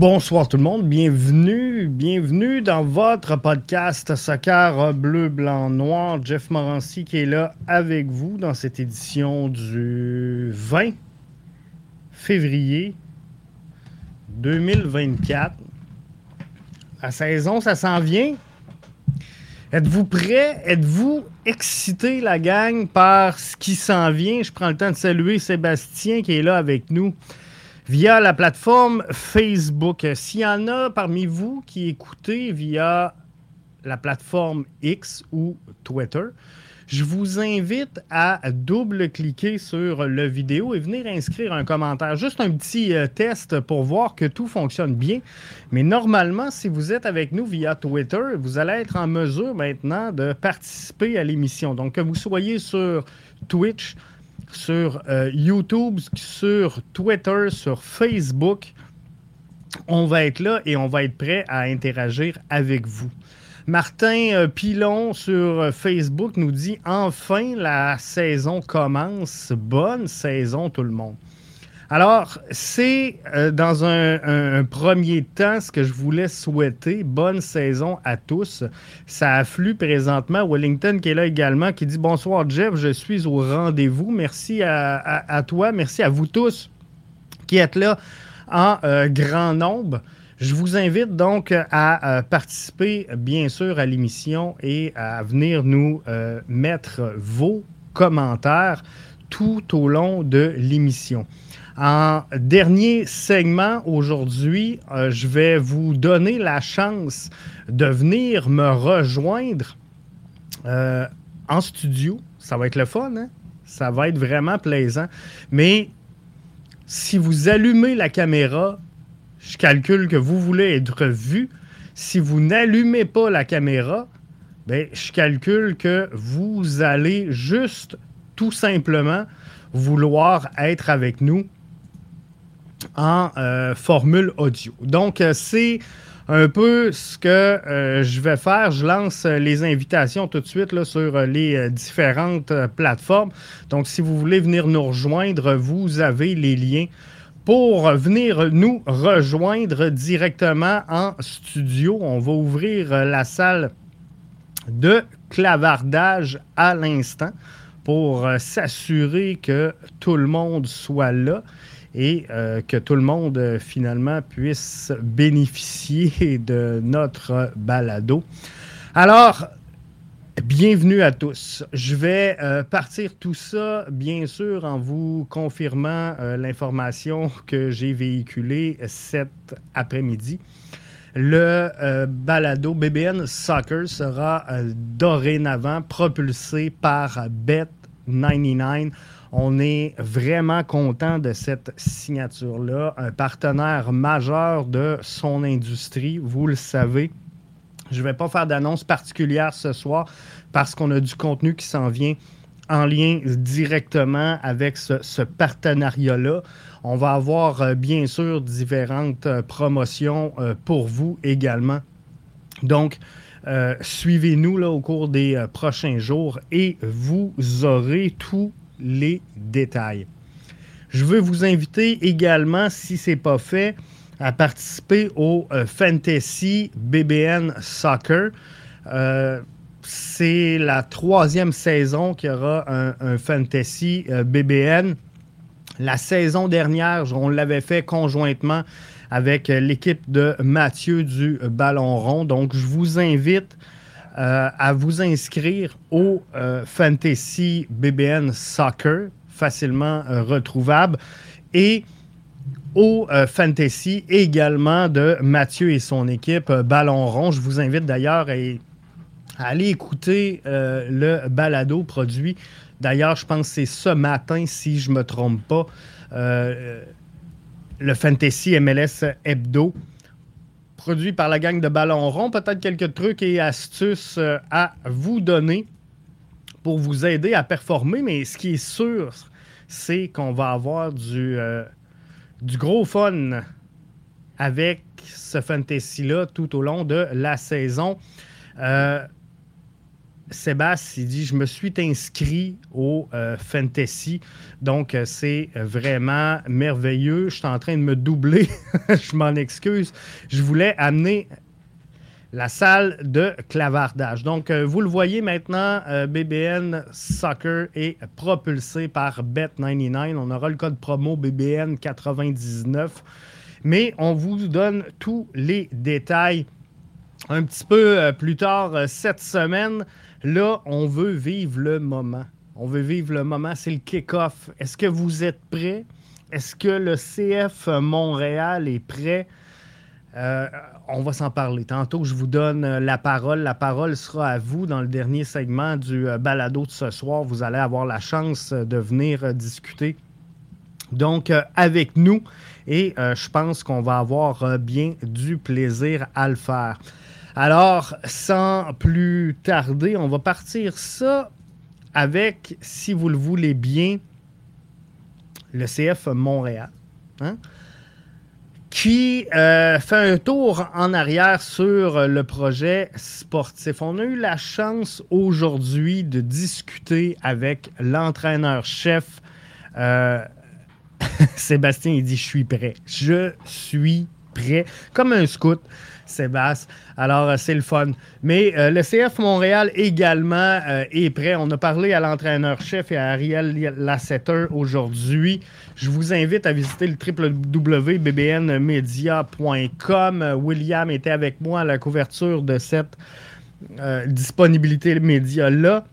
Bonsoir tout le monde, bienvenue, bienvenue dans votre podcast Soccer Bleu, Blanc, Noir. Jeff Morancy qui est là avec vous dans cette édition du 20 février 2024. La saison, ça s'en vient. Êtes-vous prêts? Êtes-vous excité, la gang, par ce qui s'en vient? Je prends le temps de saluer Sébastien qui est là avec nous via la plateforme Facebook. S'il y en a parmi vous qui écoutez via la plateforme X ou Twitter, je vous invite à double-cliquer sur le vidéo et venir inscrire un commentaire. Juste un petit euh, test pour voir que tout fonctionne bien. Mais normalement, si vous êtes avec nous via Twitter, vous allez être en mesure maintenant de participer à l'émission. Donc, que vous soyez sur Twitch, sur euh, YouTube, sur Twitter, sur Facebook. On va être là et on va être prêt à interagir avec vous. Martin euh, Pilon sur euh, Facebook nous dit Enfin, la saison commence. Bonne saison, tout le monde. Alors, c'est euh, dans un, premier temps ce que je voulais souhaiter. Bonne saison à tous. Ça afflue présentement. Wellington qui est là également, qui dit Bonsoir Jeff, je suis au rendez-vous. Merci à, toi, merci à vous tous qui êtes là en euh, grand nombre. Je vous invite donc à euh, participer, bien sûr, à l'émission et à venir nous mettre vos commentaires tout au long de l'émission. En dernier segment aujourd'hui, euh, je vais vous donner la chance de venir me rejoindre euh, en studio. Ça va être le fun, hein? Ça va être vraiment plaisant. Mais si vous allumez la caméra, je calcule que vous voulez être vu. Si vous n'allumez pas la caméra, ben, je calcule que vous allez juste tout simplement vouloir être avec nous en euh, formule audio. Donc, euh, c'est un peu ce que euh, je vais faire. Je lance les invitations tout de suite sur les différentes plateformes. Donc, si vous voulez venir nous rejoindre, vous avez les liens pour venir nous rejoindre directement en studio. On va ouvrir la salle de clavardage à l'instant pour s'assurer que tout le monde soit là et euh, que tout le monde euh, finalement puisse bénéficier de notre balado. Alors, bienvenue à tous. Je vais euh, partir tout ça, bien sûr, en vous confirmant l'information que j'ai véhiculée cet après-midi. Le balado BBN Soccer sera dorénavant propulsé par Bet99 on est vraiment content de cette signature-là. Un partenaire majeur de son industrie, vous le savez. Je ne vais pas faire d'annonce particulière ce soir parce qu'on a du contenu qui s'en vient en lien directement avec ce, partenariat-là. On va avoir euh, bien sûr différentes euh, promotions euh, pour vous également. Donc, suivez-nous au cours des prochains jours et vous aurez tout les détails. Je veux vous inviter également, si ce n'est pas fait, à participer au euh, Fantasy BBN Soccer. Euh, c'est la troisième saison qu'il y aura un, Fantasy euh, BBN. La saison dernière, on l'avait fait conjointement avec l'équipe de Mathieu du Ballon Rond. Donc, je vous invite à vous inscrire au euh, Fantasy BBN Soccer, facilement euh, retrouvable, et au Fantasy également de Mathieu et son équipe Ballon Rond. Je vous invite d'ailleurs à, aller écouter le balado produit. D'ailleurs, je pense que c'est ce matin, si je ne me trompe pas, le Fantasy MLS Hebdo produit par la gang de Ballon Rond. Peut-être quelques trucs et astuces euh, à vous donner pour vous aider à performer. Mais ce qui est sûr, c'est qu'on va avoir du, euh, gros fun avec ce fantasy-là tout au long de la saison. Euh, Sébastien, il dit Je me suis inscrit au euh, Fantasy. Donc, euh, c'est vraiment merveilleux. Je suis en train de me doubler. je m'en excuse. Je voulais amener la salle de clavardage. Donc, vous le voyez maintenant, BBN Soccer est propulsé par Bet99. On aura le code promo BBN99. Mais on vous donne tous les détails un petit peu plus tard cette semaine. Là, on veut vivre le moment. On veut vivre le moment. C'est le kick-off. Est-ce que vous êtes prêts? Est-ce que le CF Montréal est prêt? Euh, on va s'en parler. Tantôt, je vous donne la parole. La parole sera à vous dans le dernier segment du euh, balado de ce soir. Vous allez avoir la chance de venir euh, discuter. Donc, avec nous. Et je pense qu'on va avoir bien du plaisir à le faire. Alors, sans plus tarder, on va partir ça avec, si vous le voulez bien, le CF Montréal, hein, qui euh, fait un tour en arrière sur le projet sportif. On a eu la chance aujourd'hui de discuter avec l'entraîneur-chef. Euh, Sébastien, il dit Je suis prêt. Je suis prêt. Comme un scout. Sébastien. Alors, euh, c'est le fun. Mais euh, le CF Montréal également euh, est prêt. On a parlé à l'entraîneur-chef et à Ariel Lasseter aujourd'hui. Je vous invite à visiter le www.bbnmedia.com. William était avec moi à la couverture de cette disponibilité média-là.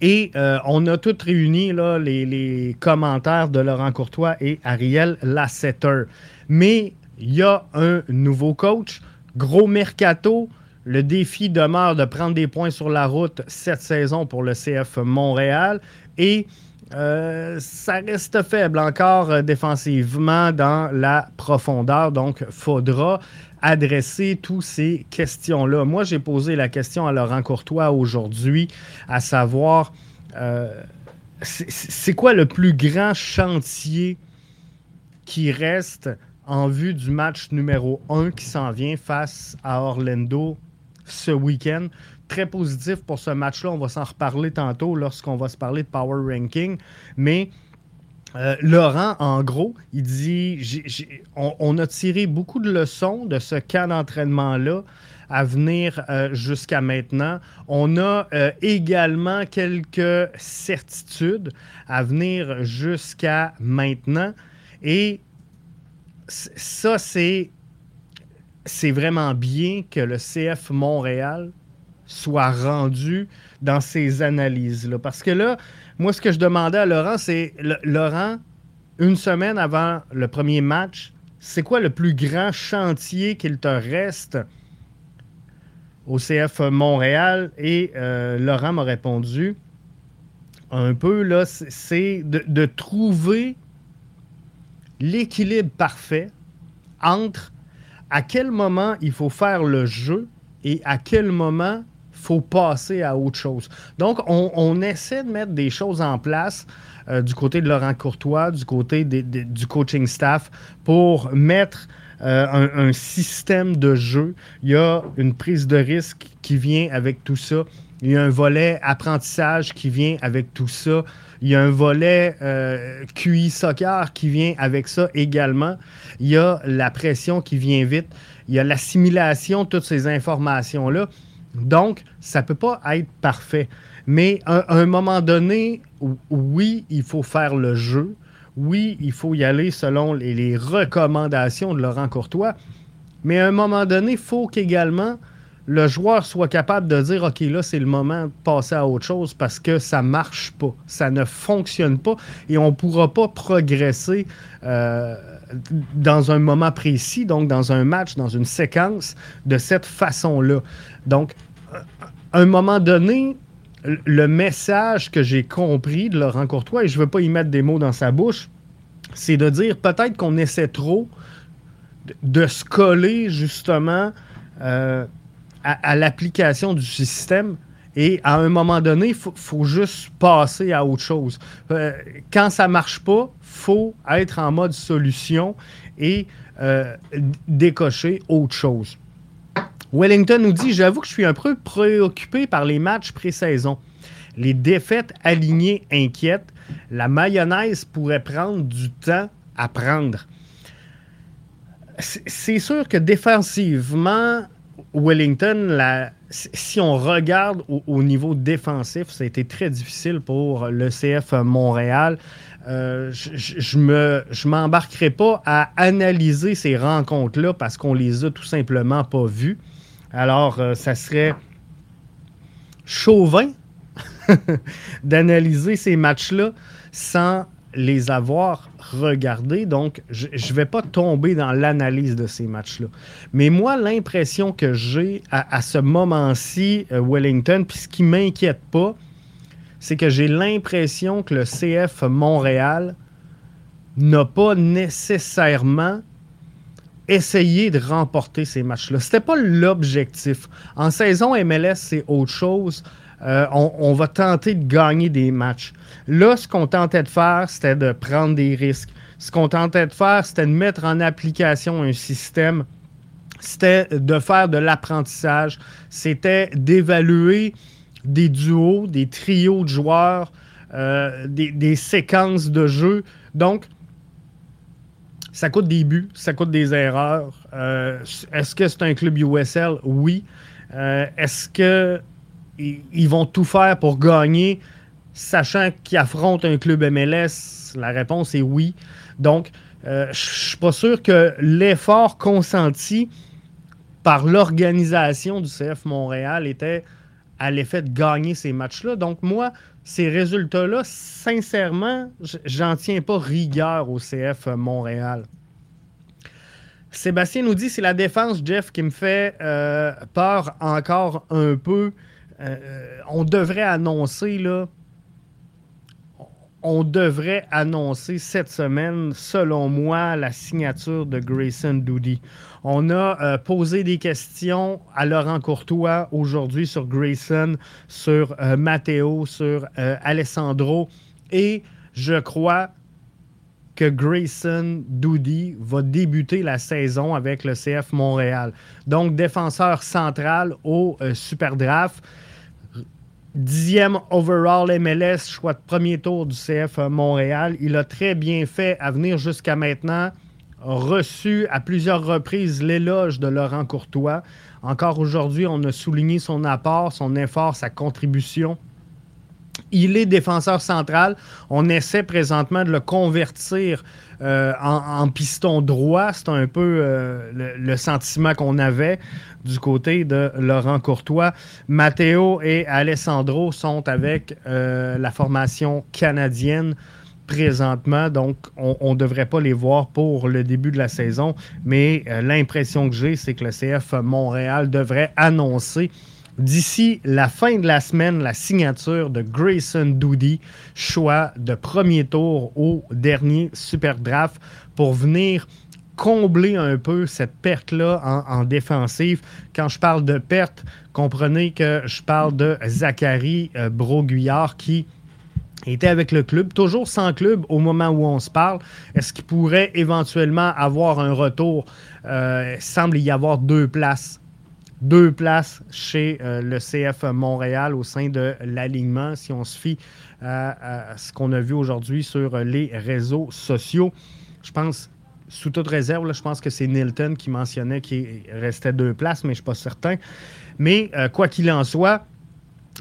Et on a tous réuni les, les, commentaires de Laurent Courtois et Ariel Lasseter. Mais il y a un nouveau coach. Gros mercato. Le défi demeure de prendre des points sur la route cette saison pour le CF Montréal. Et euh, ça reste faible encore euh, défensivement dans la profondeur. Donc, faudra adresser toutes ces questions-là. Moi, j'ai posé la question à Laurent Courtois aujourd'hui, à savoir, euh, c'est quoi le plus grand chantier qui reste en vue du match numéro 1 qui s'en vient face à Orlando ce week-end. Très positif pour ce match-là. On va s'en reparler tantôt lorsqu'on va se parler de Power Ranking. Mais euh, Laurent, en gros, il dit on, a tiré beaucoup de leçons de ce cas d'entraînement-là à venir euh, jusqu'à maintenant. On a euh, également quelques certitudes à venir jusqu'à maintenant. Et ça, c'est, c'est vraiment bien que le CF Montréal soit rendu dans ces analyses-là. Parce que là, moi, ce que je demandais à Laurent, c'est Laurent, une semaine avant le premier match, c'est quoi le plus grand chantier qu'il te reste au CF Montréal? Et euh, Laurent m'a répondu un peu, là, c'est de trouver l'équilibre parfait entre à quel moment il faut faire le jeu et à quel moment il faut passer à autre chose. Donc, on, essaie de mettre des choses en place euh, du côté de Laurent Courtois, du côté du coaching staff, pour mettre euh, un, un, système de jeu. Il y a une prise de risque qui vient avec tout ça. Il y a un volet apprentissage qui vient avec tout ça. Il y a un volet euh, QI soccer qui vient avec ça également. Il y a la pression qui vient vite. Il y a l'assimilation de toutes ces informations-là. Donc, ça ne peut pas être parfait. Mais à, un moment donné, oui, il faut faire le jeu. Oui, il faut y aller selon les, recommandations de Laurent Courtois. Mais à un moment donné, il faut qu'également le joueur soit capable de dire OK, là, c'est le moment de passer à autre chose parce que ça marche pas, ça ne fonctionne pas et on ne pourra pas progresser euh, dans un moment précis, donc dans un match, dans une séquence de cette façon-là. Donc, à un moment donné, le message que j'ai compris de Laurent Courtois, et je ne veux pas y mettre des mots dans sa bouche, c'est de dire peut-être qu'on essaie trop de se coller justement. Euh, à, l'application du système. Et à un moment donné, il faut, juste passer à autre chose. Euh, quand ça ne marche pas, il faut être en mode solution et euh, décocher autre chose. Wellington nous dit J'avoue que je suis un peu préoccupé par les matchs pré-saison. Les défaites alignées inquiètent. La mayonnaise pourrait prendre du temps à prendre. C'est sûr que défensivement, Wellington, si on regarde au, niveau défensif, ça a été très difficile pour le CF Montréal. Euh, je ne m'embarquerai pas à analyser ces rencontres-là parce qu'on les a tout simplement pas vues. Alors, euh, ça serait chauvin d'analyser ces matchs-là sans les avoir regardés. Donc, je ne vais pas tomber dans l'analyse de ces matchs-là. Mais moi, l'impression que j'ai à, ce moment-ci, euh, Wellington, puis ce qui ne m'inquiète pas, c'est que j'ai l'impression que le CF Montréal n'a pas nécessairement essayé de remporter ces matchs-là. Ce n'était pas l'objectif. En saison MLS, c'est autre chose. Euh, on, va tenter de gagner des matchs. Là, ce qu'on tentait de faire, c'était de prendre des risques. Ce qu'on tentait de faire, c'était de mettre en application un système. C'était de faire de l'apprentissage. C'était d'évaluer des duos, des trios de joueurs, euh, des, séquences de jeu. Donc, ça coûte des buts, ça coûte des erreurs. Euh, est-ce que c'est un club USL? Oui. Est-ce que ils vont tout faire pour gagner, sachant qu'ils affrontent un club MLS? La réponse est oui. Donc, euh, je suis pas sûr que l'effort consenti par l'organisation du CF Montréal était à l'effet de gagner ces matchs-là. Donc, moi, ces résultats-là, sincèrement, j'en tiens pas rigueur au CF Montréal. Sébastien nous dit c'est la défense, Jeff, qui me fait euh, peur encore un peu. Euh, on devrait annoncer, là, on devrait annoncer cette semaine, selon moi, la signature de Grayson Doody. On a euh, posé des questions à Laurent Courtois aujourd'hui sur Grayson, sur euh, Matteo, sur Alessandro. Et je crois que Grayson Doody va débuter la saison avec le CF Montréal. Donc, défenseur central au Super Draft dixième overall MLS, choix de premier tour du CF Montréal. Il a très bien fait à venir jusqu'à maintenant. Reçu à plusieurs reprises l'éloge de Laurent Courtois. Encore aujourd'hui, on a souligné son apport, son effort, sa contribution. Il est défenseur central. On essaie présentement de le convertir euh, en, piston droit. C'est un peu euh, le, sentiment qu'on avait du côté de Laurent Courtois. Matteo et Alessandro sont avec euh, la formation canadienne présentement, donc on ne devrait pas les voir pour le début de la saison, mais l'impression que j'ai, c'est que le CF Montréal devrait annoncer d'ici la fin de la semaine la signature de Grayson Doody, choix de premier tour au dernier Super Draft pour venir combler un peu cette perte-là en, défensive. Quand je parle de perte, comprenez que je parle de Zachary euh, Broguillard qui était avec le club, toujours sans club au moment où on se parle. Est-ce qu'il pourrait éventuellement avoir un retour? Euh, semble y avoir deux places. Deux places chez euh, le CF Montréal au sein de l'alignement, si on se fie à, à ce qu'on a vu aujourd'hui sur les réseaux sociaux. Je pense sous toute réserve, je pense que c'est Nilton qui mentionnait qu'il restait deux places, mais je ne suis pas certain. Mais euh, quoi qu'il en soit,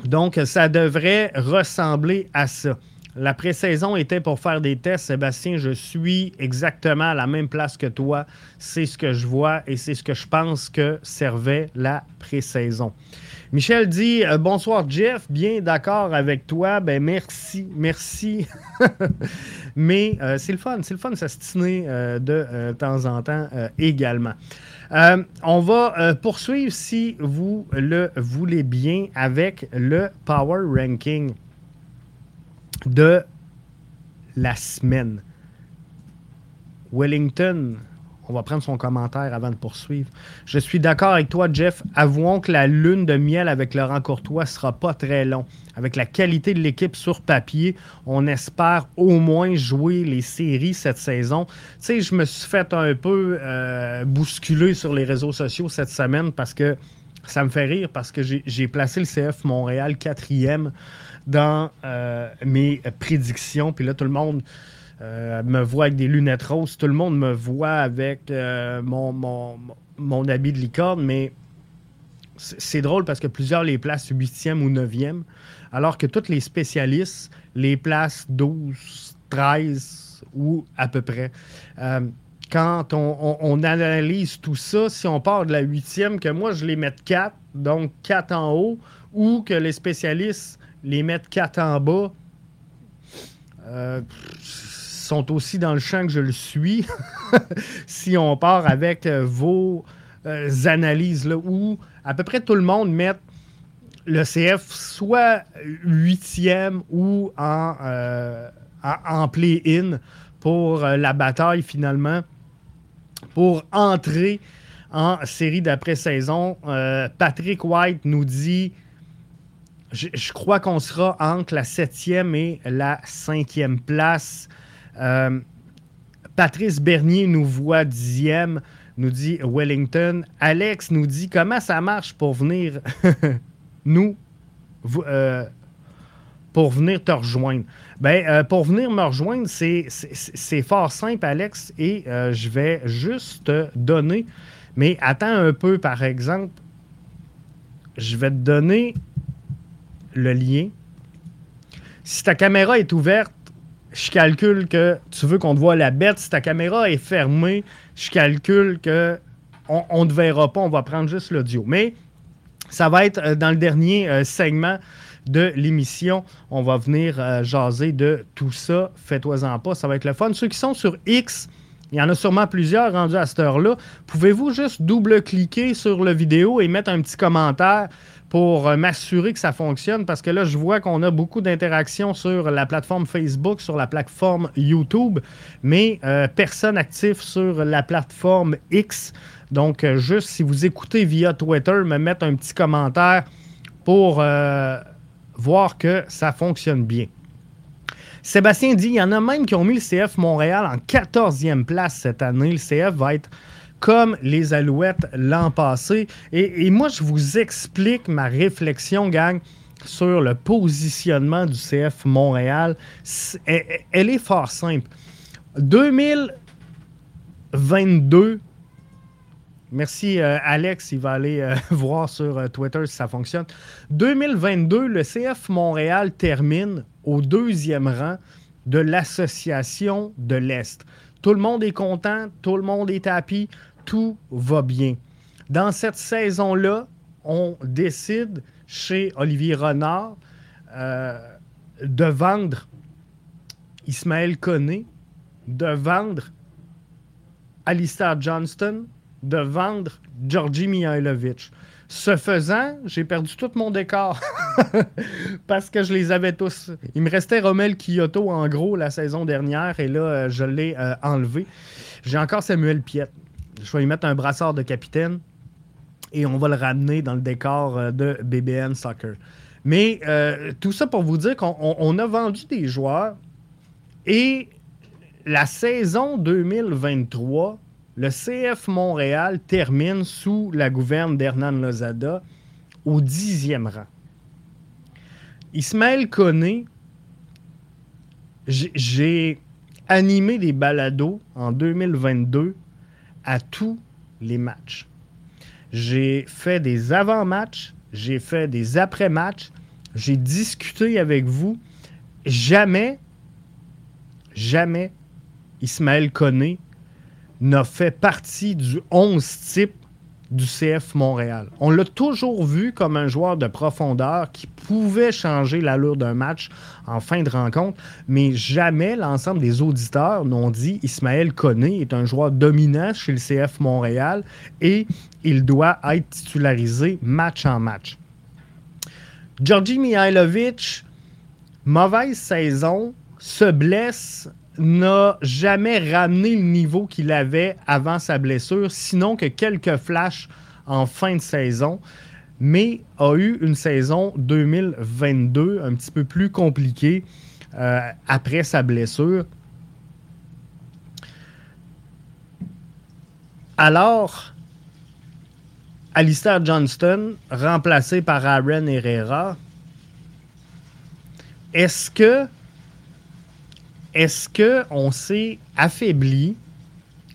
donc ça devrait ressembler à ça. La pré-saison était pour faire des tests. Sébastien, je suis exactement à la même place que toi. C'est ce que je vois et c'est ce que je pense que servait la pré-saison. Michel dit euh, Bonsoir Jeff, bien d'accord avec toi. Ben merci, merci. Mais euh, c'est le fun, c'est le fun de s'astiner euh, de temps en temps également. on va poursuivre, si vous le voulez bien, avec le Power Ranking de la semaine. Wellington, On va prendre son commentaire avant de poursuivre. Je suis d'accord avec toi, Jeff. Avouons que la lune de miel avec Laurent Courtois sera pas très long. Avec la qualité de l'équipe sur papier, on espère au moins jouer les séries cette saison. Tu sais, je me suis fait un peu euh, bousculer sur les réseaux sociaux cette semaine parce que ça me fait rire parce que j'ai placé le CF Montréal quatrième dans euh, mes prédictions. Puis là, tout le monde euh, me voit avec des lunettes roses. Tout le monde me voit avec euh, mon, mon, habit de licorne, mais c'est drôle parce que plusieurs les placent 8e ou 9e, alors que tous les spécialistes les placent 12, 13 ou à peu près. Quand on, analyse tout ça, si on part de la 8e, que moi je les mette 4, donc 4 en haut, ou que les spécialistes les mettent 4 en bas, sont aussi dans le champ que je le suis. si on part avec euh, vos euh, analyses, où à peu près tout le monde met le CF soit huitième ou euh, en play-in pour la bataille finalement, pour entrer en série d'après-saison. Patrick White nous dit je, crois qu'on sera entre la septième et la cinquième place. Euh, Patrice Bernier nous voit dixième, nous dit Wellington. Alex nous dit comment ça marche pour venir nous, euh, pour venir te rejoindre? Ben, euh, pour venir me rejoindre, c'est fort simple, Alex, et je vais juste te donner. Mais attends un peu, par exemple, je vais te donner le lien. Si ta caméra est ouverte, je calcule que tu veux qu'on te voit la bête. Si ta caméra est fermée, je calcule que on ne te verra pas. On va prendre juste l'audio. Mais ça va être euh, dans le dernier euh, segment de l'émission. On va venir euh, jaser de tout ça. Fais-toi-en pas. Ça va être le fun. Ceux qui sont sur X, il y en a sûrement plusieurs rendus à cette heure-là. Pouvez-vous juste double-cliquer sur la vidéo et mettre un petit commentaire? Pour euh, m'assurer que ça fonctionne parce que là, je vois qu'on a beaucoup d'interactions sur la plateforme Facebook, sur la plateforme YouTube, mais euh, personne actif sur la plateforme X. Donc, euh, juste si vous écoutez via Twitter, me mettre un petit commentaire pour voir que ça fonctionne bien. Sébastien dit il y en a même qui ont mis le CF Montréal en 14e place cette année. Le CF va être comme les Alouettes l'an passé. Et, moi, je vous explique ma réflexion, gang, sur le positionnement du CF Montréal. Elle, est fort simple. 2022, Merci euh, Alex, il va aller euh, voir sur euh, Twitter si ça fonctionne. 2022, le CF Montréal termine au deuxième rang de l'association de l'Est. Tout le monde est content, tout le monde est happy, tout va bien. Dans cette saison-là, on décide chez Olivier Renard euh, de vendre Ismaël Koné, de vendre Alistair Johnston, de vendre Georgi Mihailovic. Ce faisant, j'ai perdu tout mon décor parce que je les avais tous. Il me restait Romel Kyoto en gros la saison dernière et là, euh, je l'ai euh, enlevé. J'ai encore Samuel Piette je vais lui mettre un brassard de capitaine et on va le ramener dans le décor euh, de BBN Soccer. Mais tout ça pour vous dire qu'on a vendu des joueurs et la saison 2023, le CF Montréal termine sous la gouverne d'Hernan Lozada au dixième rang. Ismaël Koné, j'ai animé des balados en 2022 à tous les matchs. J'ai fait des avant-matchs, j'ai fait des après-matchs, j'ai discuté avec vous. Jamais, jamais Ismaël Koné n'a fait partie du 11 type du CF Montréal. On l'a toujours vu comme un joueur de profondeur qui pouvait changer l'allure d'un match en fin de rencontre, mais jamais l'ensemble des auditeurs n'ont dit Ismaël Koné est un joueur dominant chez le CF Montréal et il doit être titularisé match en match. Georgi Mihailovic, mauvaise saison, se blesse n'a jamais ramené le niveau qu'il avait avant sa blessure, sinon que quelques flashs en fin de saison, mais a eu une saison 2022 un petit peu plus compliquée euh, après sa blessure. Alors, Alistair Johnston, remplacé par Aaron Herrera, est-ce que est-ce qu'on s'est affaibli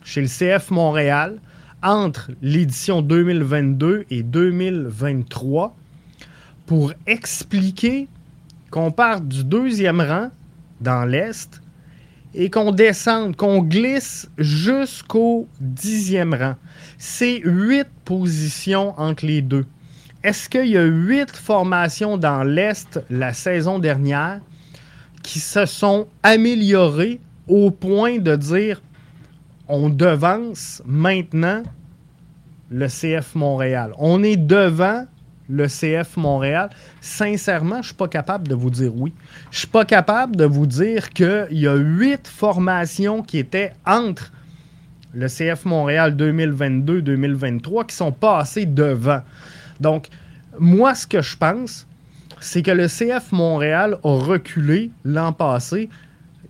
chez le CF Montréal entre l'édition 2022 et 2023 pour expliquer qu'on part du deuxième rang dans l'Est et qu'on descende, qu'on glisse jusqu'au dixième rang? C'est huit positions entre les deux. Est-ce qu'il y a huit formations dans l'Est la saison dernière? Qui se sont améliorées au point de dire on devance maintenant le CF Montréal. On est devant le CF Montréal. Sincèrement, je ne suis pas capable de vous dire oui. Je ne suis pas capable de vous dire qu'il y a huit formations qui étaient entre le CF Montréal 2022-2023 qui sont passées devant. Donc, moi, ce que je pense, c'est que le CF Montréal a reculé l'an passé.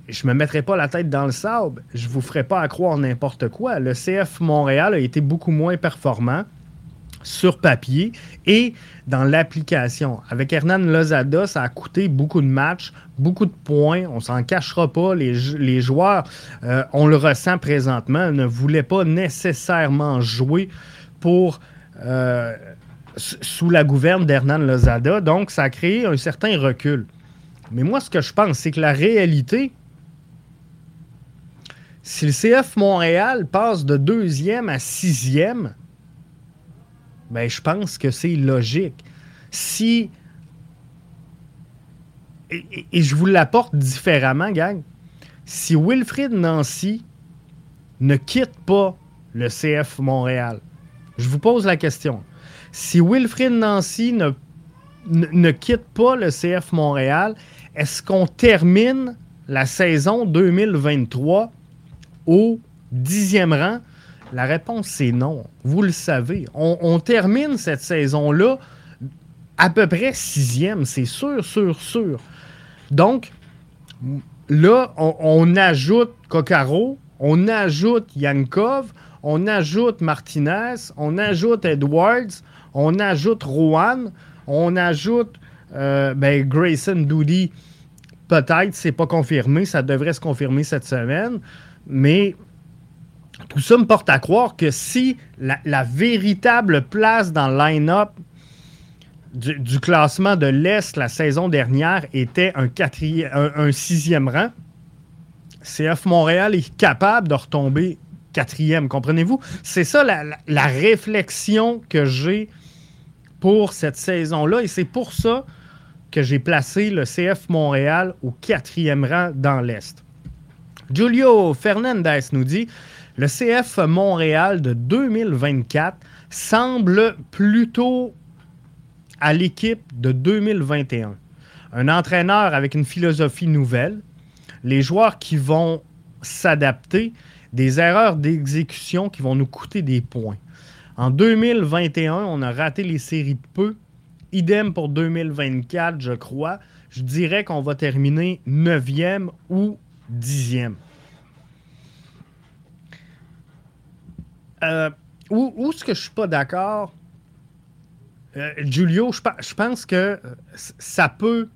Je ne me mettrai pas la tête dans le sable. Je ne vous ferai pas à croire n'importe quoi. Le CF Montréal a été beaucoup moins performant sur papier et dans l'application. Avec Hernan Lozada, ça a coûté beaucoup de matchs, beaucoup de points. On s'en cachera pas. Les, joueurs, euh, on le ressent présentement, ne voulaient pas nécessairement jouer pour euh, sous la gouverne d'Hernan Lozada. Donc, ça a créé un certain recul. Mais moi, ce que je pense, c'est que la réalité, si le CF Montréal passe de deuxième à sixième, ben, je pense que c'est logique. Si. Et, je vous l'apporte différemment, gang. Si Wilfrid Nancy ne quitte pas le CF Montréal, je vous pose la question si Wilfrid Nancy ne, quitte pas le CF Montréal, est-ce qu'on termine la saison 2023 au dixième rang? La réponse, c'est non. Vous le savez. On, termine cette saison-là à peu près sixième, c'est sûr, sûr, sûr. Donc, là, on, on ajoute Kokaro, on ajoute Yankov, on ajoute Martinez, on ajoute Edwards, on ajoute Rowan, on ajoute euh, ben, Grayson Doody. Peut-être, c'est pas confirmé, ça devrait se confirmer cette semaine, mais tout ça me porte à croire que si la, véritable place dans le line-up du, classement de l'Est la saison dernière était un, un, sixième rang, CF Montréal est capable de retomber quatrième, comprenez-vous? C'est ça la réflexion que j'ai pour cette saison-là. Et c'est pour ça que j'ai placé le CF Montréal au quatrième rang dans l'Est. Julio Fernandez nous dit le CF Montréal de 2024 semble plutôt à l'équipe de 2021. Un entraîneur avec une philosophie nouvelle, les joueurs qui vont s'adapter, des erreurs d'exécution qui vont nous coûter des points. En 2021, on a raté les séries de peu. Idem pour 2024, je crois. Je dirais qu'on va terminer 9e ou 10e. Euh, où, où est-ce que je suis pas d'accord? Euh, Julio, je, pense que euh, ça peut.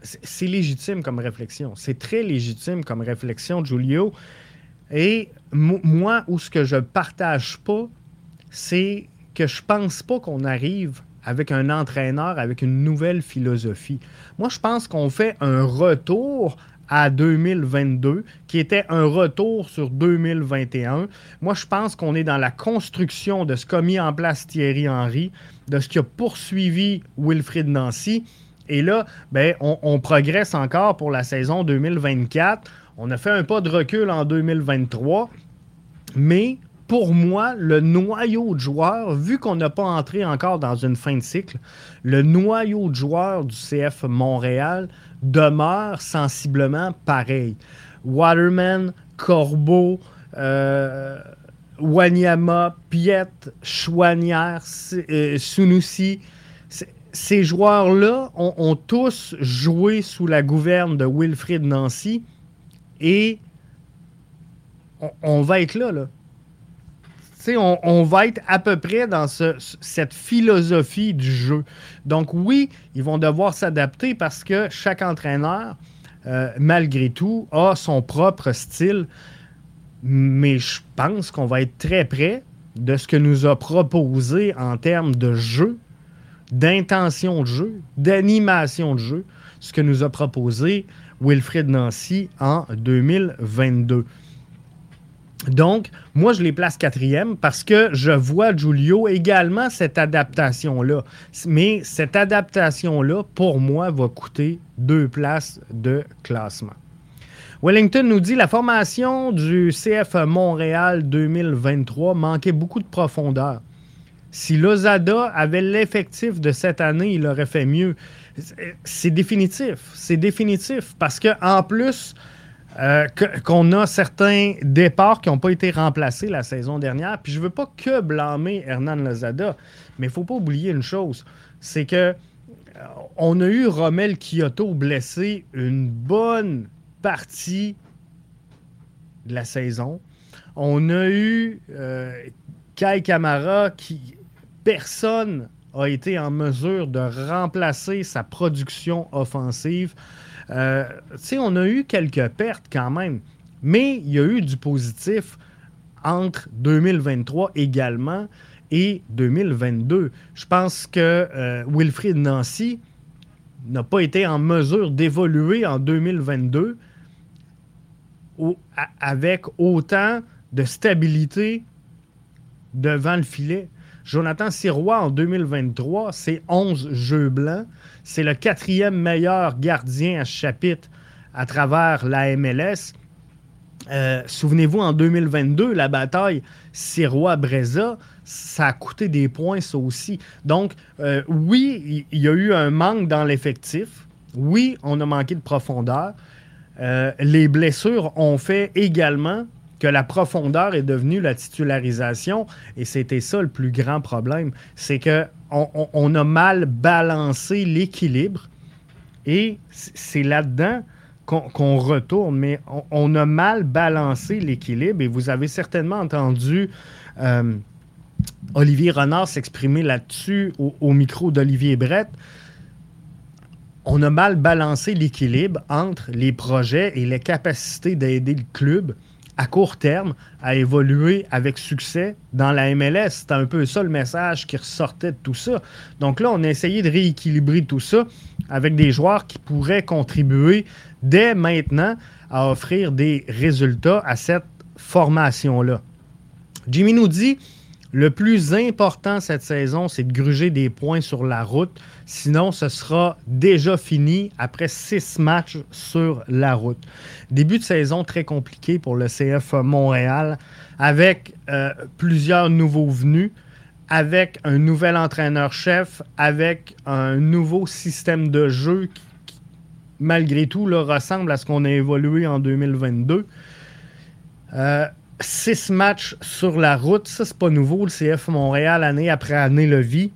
C'est légitime comme réflexion. C'est très légitime comme réflexion, Julio. Et moi, où ce que je partage pas, c'est que je pense pas qu'on arrive avec un entraîneur avec une nouvelle philosophie. Moi, je pense qu'on fait un retour à 2022, qui était un retour sur 2021. Moi, je pense qu'on est dans la construction de ce qu'a mis en place Thierry Henry, de ce qui a poursuivi Wilfrid Nancy. Et là, ben, on progresse encore pour la saison 2024. On a fait un pas de recul en 2023, mais pour moi, le noyau de joueurs, vu qu'on n'a pas entré encore dans une fin de cycle, le noyau de joueurs du CF Montréal demeurent sensiblement pareils. Waterman, Corbeau, euh, Wanyama, Piet, Chouanière, euh, ces joueurs-là ont, tous joué sous la gouverne de Wilfrid Nancy et on, va être là. là. On, va être à peu près dans cette philosophie du jeu. Donc oui, ils vont devoir s'adapter parce que chaque entraîneur, euh, malgré tout, a son propre style. Mais je pense qu'on va être très près de ce que nous a proposé en termes de jeu, d'intention de jeu, d'animation de jeu, ce que nous a proposé Wilfred Nancy en 2022. Donc, moi, je les place quatrième parce que je vois Giulio également cette adaptation-là. Mais cette adaptation-là, pour moi, va coûter deux places de classement. Wellington nous dit la formation du CF Montréal 2023 manquait beaucoup de profondeur. Si Lozada avait l'effectif de cette année, il aurait fait mieux. C'est définitif. C'est définitif. Parce qu'en plus, euh, qu'on a certains départs qui n'ont pas été remplacés la saison dernière. Puis je ne veux pas que blâmer Hernan Lozada, mais il ne faut pas oublier une chose c'est que euh, on a eu Romel Kyoto blessé une bonne partie de la saison. On a eu euh, Kai Kamara qui personne a été en mesure de remplacer sa production offensive. Euh, on a eu quelques pertes quand même, mais il y a eu du positif entre 2023 également et 2022. Je pense que euh, Wilfried Nancy n'a pas été en mesure d'évoluer en 2022 avec autant de stabilité devant le filet. Jonathan Sirois, en 2023, c'est 11 jeux blancs. C'est le quatrième meilleur gardien à chapitre à travers la MLS. Euh, souvenez-vous, en 2022, la bataille Sirois-Breza, ça a coûté des points, ça aussi. Donc, euh, oui, il y, a eu un manque dans l'effectif. Oui, on a manqué de profondeur. Euh, les blessures ont fait également que la profondeur est devenue la titularisation. Et c'était ça le plus grand problème. C'est qu'on on, a mal balancé l'équilibre. Et c'est là-dedans qu'on retourne. Mais on, a mal balancé l'équilibre. Et vous avez certainement entendu euh, Olivier Renard s'exprimer là-dessus au, micro d'Olivier Brett on a mal balancé l'équilibre entre les projets et les capacités d'aider le club à court terme à évoluer avec succès dans la MLS. C'était un peu ça le message qui ressortait de tout ça. Donc là, on a essayé de rééquilibrer tout ça avec des joueurs qui pourraient contribuer dès maintenant à offrir des résultats à cette formation-là. Jimmy nous dit le plus important cette saison, c'est de gruger des points sur la route. Sinon, ce sera déjà fini après six matchs sur la route. Début de saison très compliqué pour le CF Montréal avec euh, plusieurs nouveaux venus, avec un nouvel entraîneur-chef, avec un nouveau système de jeu qui, malgré tout, ressemble à ce qu'on a évolué en 2022. Euh, six matchs sur la route, ça c'est pas nouveau. Le CF Montréal, année après année, le vit.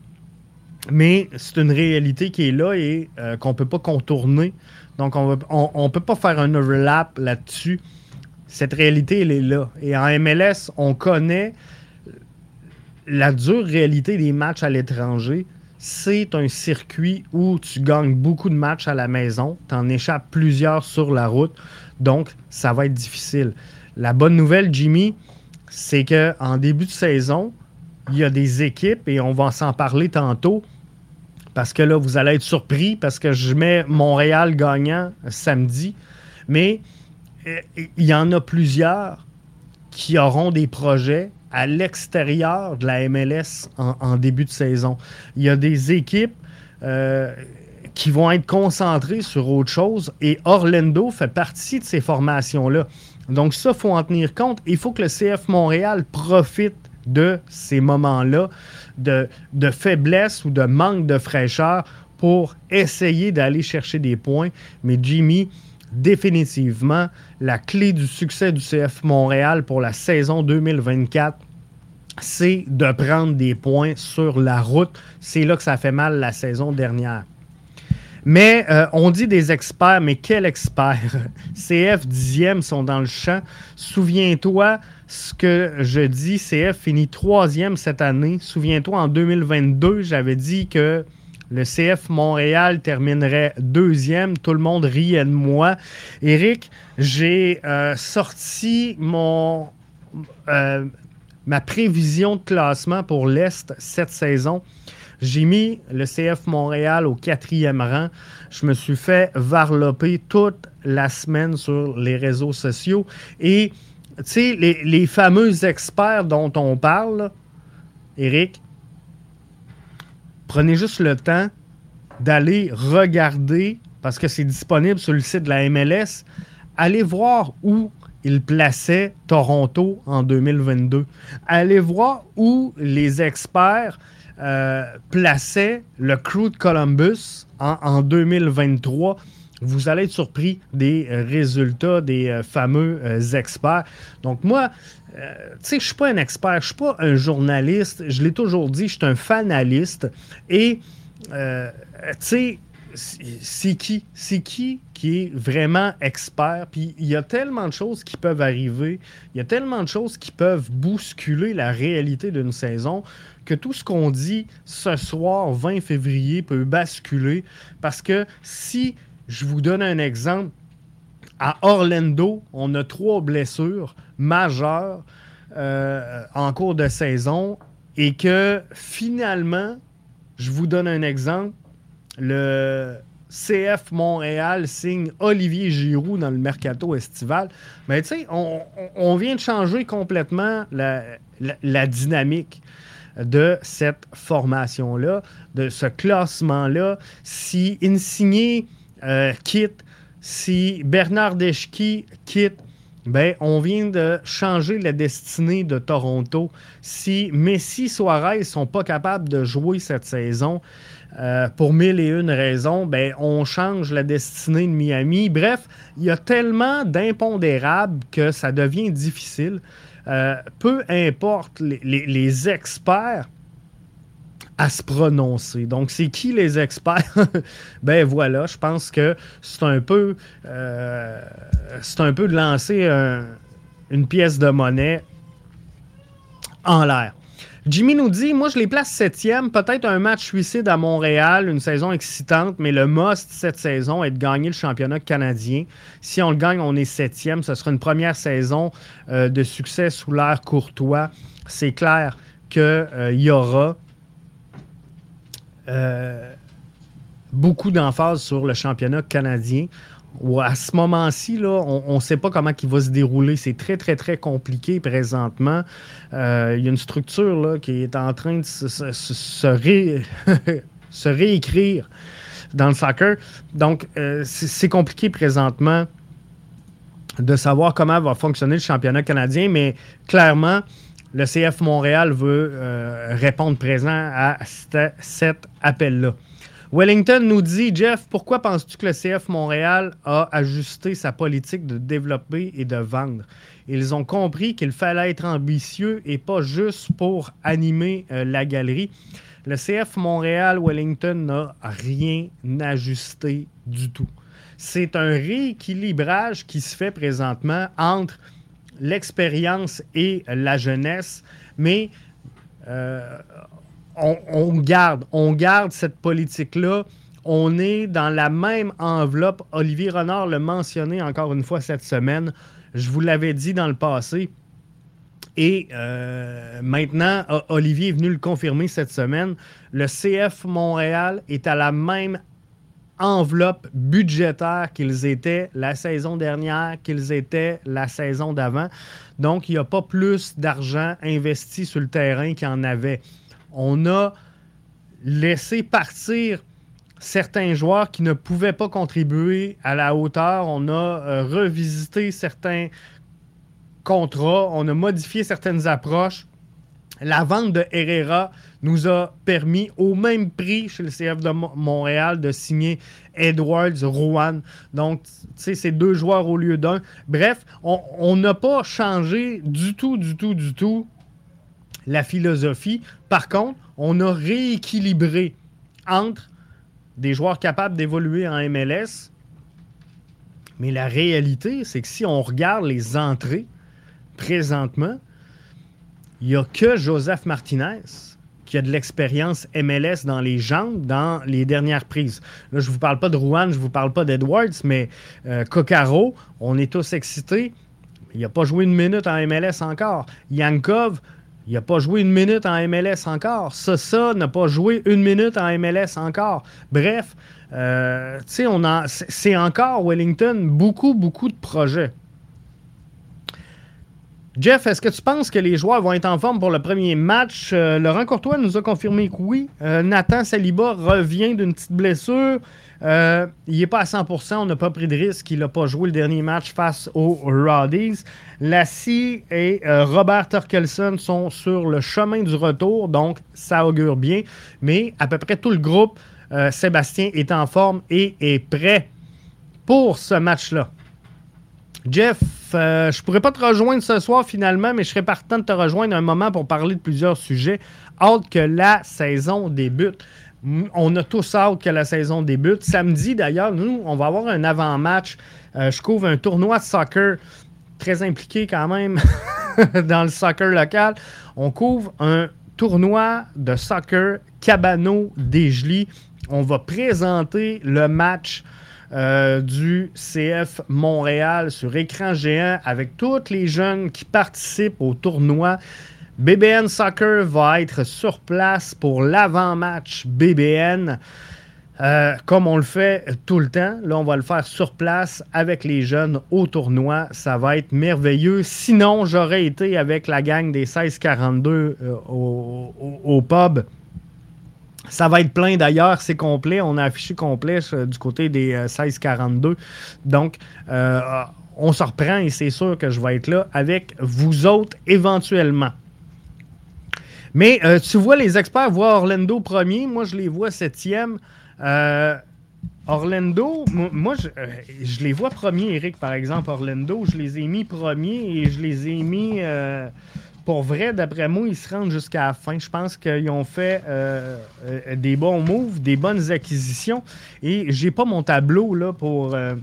Mais c'est une réalité qui est là et euh, qu'on ne peut pas contourner. Donc, on ne peut pas faire un overlap là-dessus. Cette réalité, elle est là. Et en MLS, on connaît la dure réalité des matchs à l'étranger. C'est un circuit où tu gagnes beaucoup de matchs à la maison, tu en échappes plusieurs sur la route. Donc, ça va être difficile. La bonne nouvelle, Jimmy, c'est qu'en début de saison, il y a des équipes, et on va s'en parler tantôt, parce que là, vous allez être surpris, parce que je mets Montréal gagnant samedi, mais euh, il y en a plusieurs qui auront des projets à l'extérieur de la MLS en, début de saison. Il y a des équipes euh, qui vont être concentrées sur autre chose et Orlando fait partie de ces formations-là. Donc ça, il faut en tenir compte. Il faut que le CF Montréal profite de ces moments-là de, faiblesse ou de manque de fraîcheur pour essayer d'aller chercher des points. Mais Jimmy, définitivement, la clé du succès du CF Montréal pour la saison 2024, c'est de prendre des points sur la route. C'est là que ça fait mal la saison dernière. Mais euh, on dit des experts, mais quel expert? CF 10e sont dans le champ. Souviens-toi ce que je dis, CF finit troisième cette année. Souviens-toi, en 2022, j'avais dit que le CF Montréal terminerait deuxième. Tout le monde riait de moi. Eric, j'ai euh, sorti mon, euh, ma prévision de classement pour l'Est cette saison. J'ai mis le CF Montréal au quatrième rang. Je me suis fait varloper toute la semaine sur les réseaux sociaux. Et, tu sais, les, les, fameux experts dont on parle, Eric, prenez juste le temps d'aller regarder, parce que c'est disponible sur le site de la MLS, allez voir où il plaçait Toronto en 2022. Allez voir où les experts euh, plaçait le crew de Columbus en, 2023 vous allez être surpris des résultats des euh, fameux euh, experts. Donc moi, tu sais, je suis pas un expert, je suis pas un journaliste. Je l'ai toujours dit, je suis un fanaliste. Et, tu sais, c'est qui? C'est qui qui est vraiment expert? Puis il y a tellement de choses qui peuvent arriver, il y a tellement de choses qui peuvent bousculer la réalité d'une saison que tout ce qu'on dit ce soir, 20 février, peut basculer. Parce que si je vous donne un exemple, à Orlando, on a trois blessures majeures euh, en cours de saison et que finalement, je vous donne un exemple, le CF Montréal signe Olivier Giroud dans le mercato estival. Mais tu sais, on, vient de changer complètement la dynamique de cette formation-là, de ce classement-là. Si Insigné euh, quitte, si Bernard Deschki quitte, ben, on vient de changer la destinée de Toronto. Si Messi Suarez ne sont pas capables de jouer cette saison, euh, pour mille et une raisons, ben, on change la destinée de Miami. Bref, il y a tellement d'impondérables que ça devient difficile. Euh, peu importe les, experts à se prononcer. Donc, c'est qui les experts? ben voilà, je pense que c'est un peu euh, c'est un peu de lancer une pièce de monnaie en l'air. Jimmy nous dit Moi, je les place septième. Peut-être un match suicide à Montréal, une saison excitante, mais le must cette saison est de gagner le championnat canadien. Si on le gagne, on est septième. Ce sera une première saison euh, de succès sous l'ère Courtois. C'est clair qu'il euh, y aura euh, beaucoup d'emphase sur le championnat canadien à ce moment-ci, on ne sait pas comment il va se dérouler. C'est très, très, très compliqué présentement. Euh, il y a une structure qui est en train de se, réécrire dans le soccer. Donc, euh, c'est compliqué présentement de savoir comment va fonctionner le championnat canadien, mais clairement, le CF Montréal veut euh, répondre présent à cet appel-là. Wellington nous dit Jeff, pourquoi penses-tu que le CF Montréal a ajusté sa politique de développer et de vendre? Ils ont compris qu'il fallait être ambitieux et pas juste pour animer euh, la galerie. Le CF Montréal Wellington n'a rien ajusté du tout. C'est un rééquilibrage qui se fait présentement entre l'expérience et la jeunesse, mais euh, on, garde, on garde cette politique-là. On est dans la même enveloppe. Olivier Renard l'a mentionné encore une fois cette semaine. Je vous l'avais dit dans le passé. Et euh, maintenant, Olivier est venu le confirmer cette semaine. Le CF Montréal est à la même enveloppe budgétaire qu'ils étaient la saison dernière, qu'ils étaient la saison d'avant. Donc, il n'y a pas plus d'argent investi sur le terrain qu'il y en avait on a laissé partir certains joueurs qui ne pouvaient pas contribuer à la hauteur. On a euh, revisité certains contrats, on a modifié certaines approches. La vente de Herrera nous a permis, au même prix chez le CF de Montréal, de signer Edwards, Rouen. Donc, tu sais, c'est deux joueurs au lieu d'un. Bref, on n'a pas changé du tout, du tout, du tout la philosophie. Par contre, on a rééquilibré entre des joueurs capables d'évoluer en MLS. Mais la réalité, c'est que si on regarde les entrées présentement, il n'y a que Joseph Martinez qui a de l'expérience MLS dans les jambes dans les dernières prises. Là, je ne vous parle pas de Rouen, je ne vous parle pas d'Edwards, mais euh, on est tous excités. Il n'a pas joué une minute en MLS encore. Yankov, il n'a pas joué une minute en MLS encore. Sosa n'a pas joué une minute en MLS encore. Bref, euh, c'est encore Wellington beaucoup, beaucoup de projets. Jeff, est-ce que tu penses que les joueurs vont être en forme pour le premier match? Euh, Laurent Courtois nous a confirmé que oui. Euh, Nathan Saliba revient d'une petite blessure. Euh, il n'est pas à 100%, on n'a pas pris de risque. Il n'a pas joué le dernier match face aux Roddies. Lassie et Robert Torkelson sont sur le chemin du retour, donc ça augure bien. Mais à peu près tout le groupe, Sébastien est en forme et est prêt pour ce match-là. Jeff, euh, je pourrais pas te rejoindre ce soir finalement, mais je serais partant de te rejoindre un moment pour parler de plusieurs sujets. Hâte que la saison débute. On a tous hâte que la saison débute. Samedi, d'ailleurs, nous, on va avoir un avant-match. Euh, je couvre un tournoi de soccer très impliqué quand même dans le soccer local. On couvre un tournoi de soccer Cabano Desjely. On va présenter le match euh, du CF Montréal sur écran géant avec tous les jeunes qui participent au tournoi. BBN Soccer va être sur place pour l'avant-match BBN. Euh, comme on le fait tout le temps. Là, on va le faire sur place avec les jeunes au tournoi. Ça va être merveilleux. Sinon, j'aurais été avec la gang des 1642 euh, au, pub ça va être plein d'ailleurs, c'est complet. On a affiché complet euh, du côté des 1642. Euh, Donc, on se reprend et c'est sûr que je vais être là avec vous autres éventuellement. Mais tu vois, les experts voient Orlando premier. Moi, je les vois septième. Orlando, moi, je, je, les vois premiers, Eric, par exemple. Orlando, je les ai mis premiers et je les ai mis pour vrai, d'après moi, ils se rendent jusqu'à la fin. Je pense qu'ils ont fait euh, euh, des bons moves, des bonnes acquisitions. Et j'ai pas mon tableau là pour euh,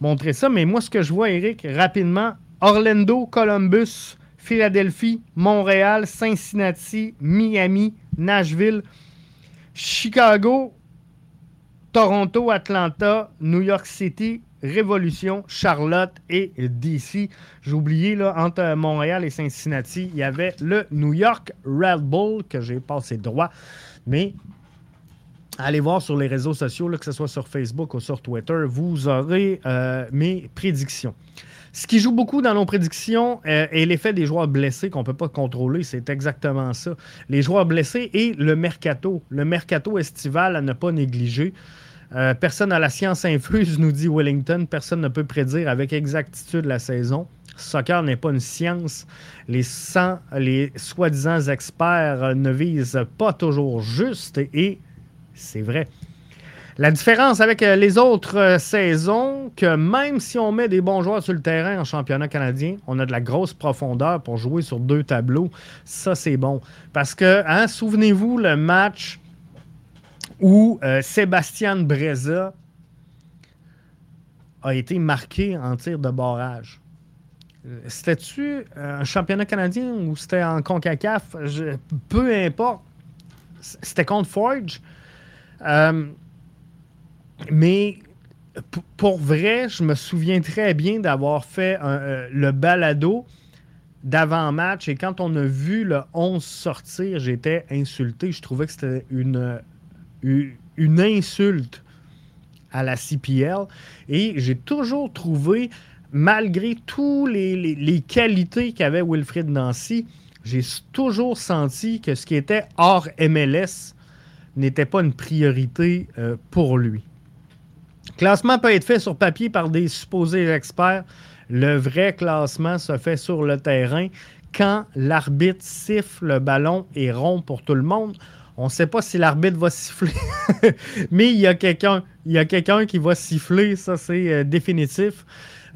montrer ça, mais moi, ce que je vois, Eric, rapidement, Orlando, Columbus, Philadelphie, Montréal, Cincinnati, Miami, Nashville, Chicago, Toronto, Atlanta, New York City, Révolution, Charlotte et DC. J'ai oublié, là, entre Montréal et Cincinnati, il y avait le New York Red Bull que j'ai passé droit. Mais allez voir sur les réseaux sociaux, que ce soit sur Facebook ou sur Twitter, vous aurez euh, mes prédictions. Ce qui joue beaucoup dans nos prédictions euh, est l'effet des joueurs blessés qu'on ne peut pas contrôler. C'est exactement ça. Les joueurs blessés et le mercato. Le mercato estival à ne pas négliger. Euh, personne à la science infuse, nous dit Wellington. Personne ne peut prédire avec exactitude la saison. Soccer n'est pas une science. Les, les soi-disant experts ne visent pas toujours juste et c'est vrai. La différence avec euh, les autres euh, saisons, que même si on met des bons joueurs sur le terrain en championnat canadien, on a de la grosse profondeur pour jouer sur deux tableaux. Ça, c'est bon. Parce que, hein, souvenez-vous, le match où euh, Sébastien Breza a été marqué en tir de barrage. C'était-tu un championnat canadien ou c'était en CONCACAF? peu importe. C'était contre Forge. Mais pour vrai, je me souviens très bien d'avoir fait le balado d'avant-match et quand on a vu le 11 sortir, j'étais insulté. Je trouvais que c'était une une insulte à la CPL. Et j'ai toujours trouvé, malgré toutes les, qualités qu'avait Wilfrid Nancy, j'ai toujours senti que ce qui était hors MLS n'était pas une priorité euh, pour lui. Classement peut être fait sur papier par des supposés experts. Le vrai classement se fait sur le terrain. quand l'arbitre siffle, le ballon est rond pour tout le monde. On ne sait pas si l'arbitre va siffler, mais il y a quelqu'un quelqu'un qui va siffler, ça c'est euh, définitif.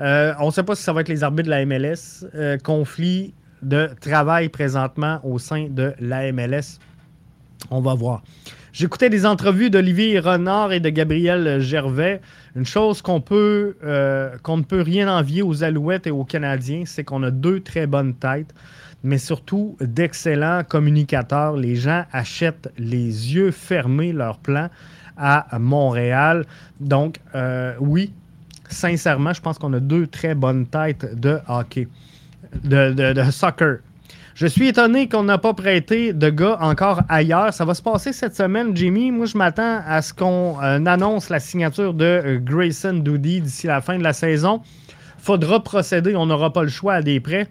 Euh, on ne sait pas si ça va être les arbitres de la MLS. Euh, conflit de travail présentement au sein de la MLS. On va voir. J'écoutais des entrevues d'Olivier Renard et de Gabriel Gervais. Une chose qu'on peut qu'on ne peut rien envier aux Alouettes et aux Canadiens, c'est qu'on a deux très bonnes têtes mais surtout d'excellents communicateurs. Les gens achètent les yeux fermés leur plan à Montréal. Donc, euh, oui, sincèrement, je pense qu'on a deux très bonnes têtes de hockey, de, soccer. Je suis étonné qu'on n'a pas prêté de gars encore ailleurs. Ça va se passer cette semaine, Jimmy. Moi, je m'attends à ce qu'on euh, annonce la signature de euh, Grayson Doody d'ici la fin de la saison. Faudra procéder, on n'aura pas le choix à des prêts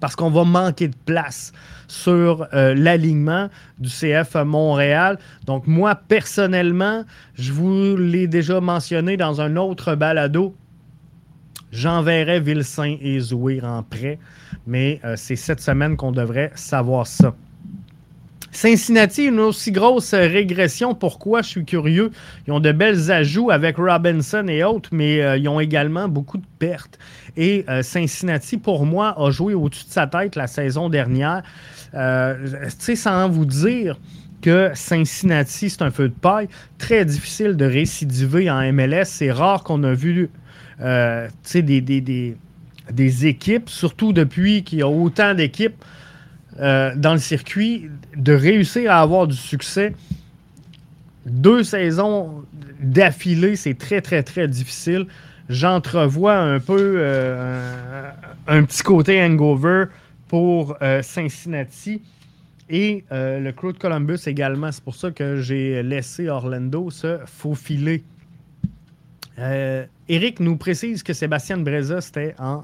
parce qu'on va manquer de place sur euh, l'alignement du CF Montréal. Donc moi, personnellement, je vous l'ai déjà mentionné dans un autre balado, j'enverrai Vilsain et Zouir en prêt, mais euh, c'est cette semaine qu'on devrait savoir ça. Cincinnati, une aussi grosse régression. Pourquoi? Je suis curieux. Ils ont de belles ajouts avec Robinson et autres, mais euh, ils ont également beaucoup de pertes. Et euh, Cincinnati, pour moi, a joué au-dessus de sa tête la saison dernière. Tu sais, sans vous dire que Cincinnati, c'est un feu de paille. Très difficile de récidiver en MLS. C'est rare qu'on a vu des, des, des, équipes, surtout depuis qu'il y a autant d'équipes euh, dans le circuit, de réussir à avoir du succès. Deux saisons d'affilée, c'est très, très, très difficile. J'entrevois un peu euh, un, petit côté hangover pour euh, Cincinnati et le Crew de Columbus également. C'est pour ça que j'ai laissé Orlando se faufiler. Eric nous précise que Sébastien Breza, c'était en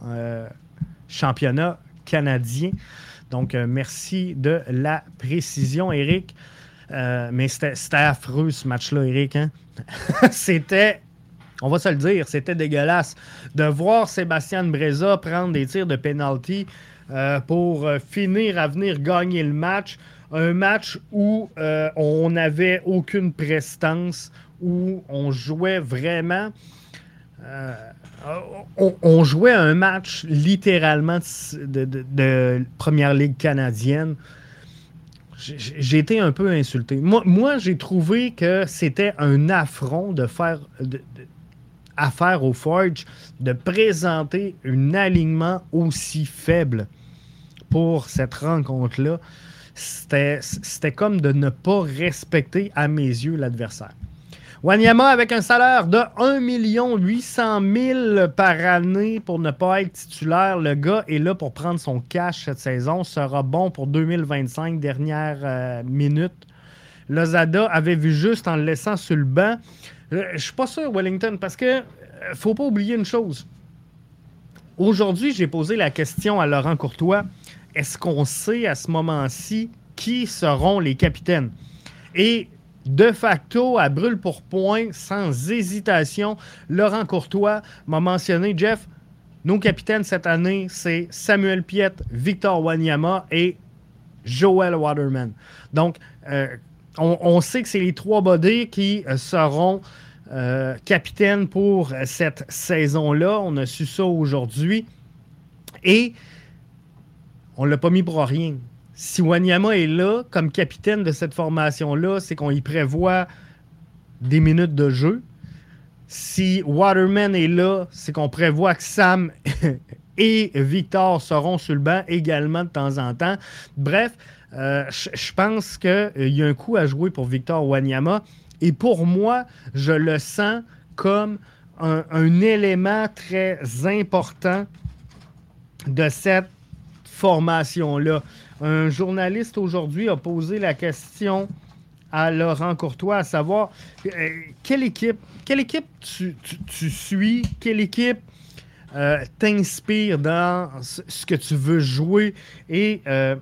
championnat canadien. Donc, euh, merci de la précision, Eric. Euh, mais c'était affreux ce match-là, Eric. Hein? c'était, on va se le dire, c'était dégueulasse. De voir Sébastien Breza prendre des tirs de penalty euh, pour finir à venir gagner le match. Un match où on n'avait aucune prestance, où on jouait vraiment euh, on, jouait un match littéralement de, Première Ligue canadienne. J'ai été un peu insulté. Moi, j'ai trouvé que c'était un affront de faire affaire au Forge de présenter un alignement aussi faible pour cette rencontre-là. C'était comme de ne pas respecter à mes yeux l'adversaire. Wanyama avec un salaire de 1 800 000 par année pour ne pas être titulaire. Le gars est là pour prendre son cash cette saison. Sera bon pour 2025, dernière euh, minute. Lozada avait vu juste en le laissant sur le banc. Euh, je suis pas sûr, Wellington, parce que euh, faut pas oublier une chose. Aujourd'hui, j'ai posé la question à Laurent Courtois. Est-ce qu'on sait à ce moment-ci qui seront les capitaines? Et de facto, à brûle pour point, sans hésitation, Laurent Courtois m'a mentionné, Jeff, nos capitaines cette année, c'est Samuel Piet, Victor Wanyama et Joel Waterman. Donc, euh, on, sait que c'est les trois bodés qui euh, seront euh, capitaines pour cette saison-là. On a su ça aujourd'hui. Et on ne l'a pas mis pour rien si Wanyama est là comme capitaine de cette formation-là, c'est qu'on y prévoit des minutes de jeu. Si Waterman est là, c'est qu'on prévoit que Sam et Victor seront sur le banc également de temps en temps. Bref, euh, je pense qu'il euh, y a un coup à jouer pour Victor Wanyama. Et pour moi, je le sens comme un élément très important de cette formation-là. Un journaliste aujourd'hui a posé la question à Laurent Courtois, à savoir euh, quelle équipe, équipe tu, suis, quelle équipe euh, t'inspire dans ce que tu veux jouer? Et euh,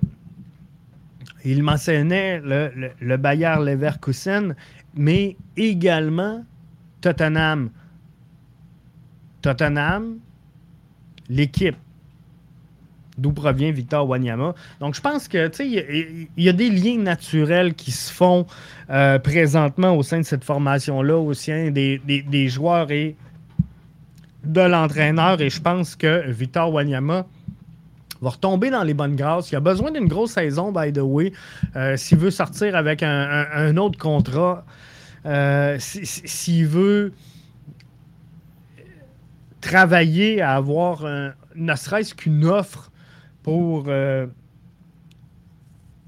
il mentionnait le, le, le Bayer Leverkusen, mais également Tottenham. Tottenham, l'équipe d'où provient Victor Wanyama. Donc, je pense que il y, a des liens naturels qui se font euh, présentement au sein de cette formation-là, au sein des, des, joueurs et de l'entraîneur. Et je pense que Victor Wanyama va retomber dans les bonnes grâces. Il a besoin d'une grosse saison, by the way, euh, s'il veut sortir avec un, autre contrat. Euh, s'il veut travailler à avoir ne serait-ce qu'une offre pour euh,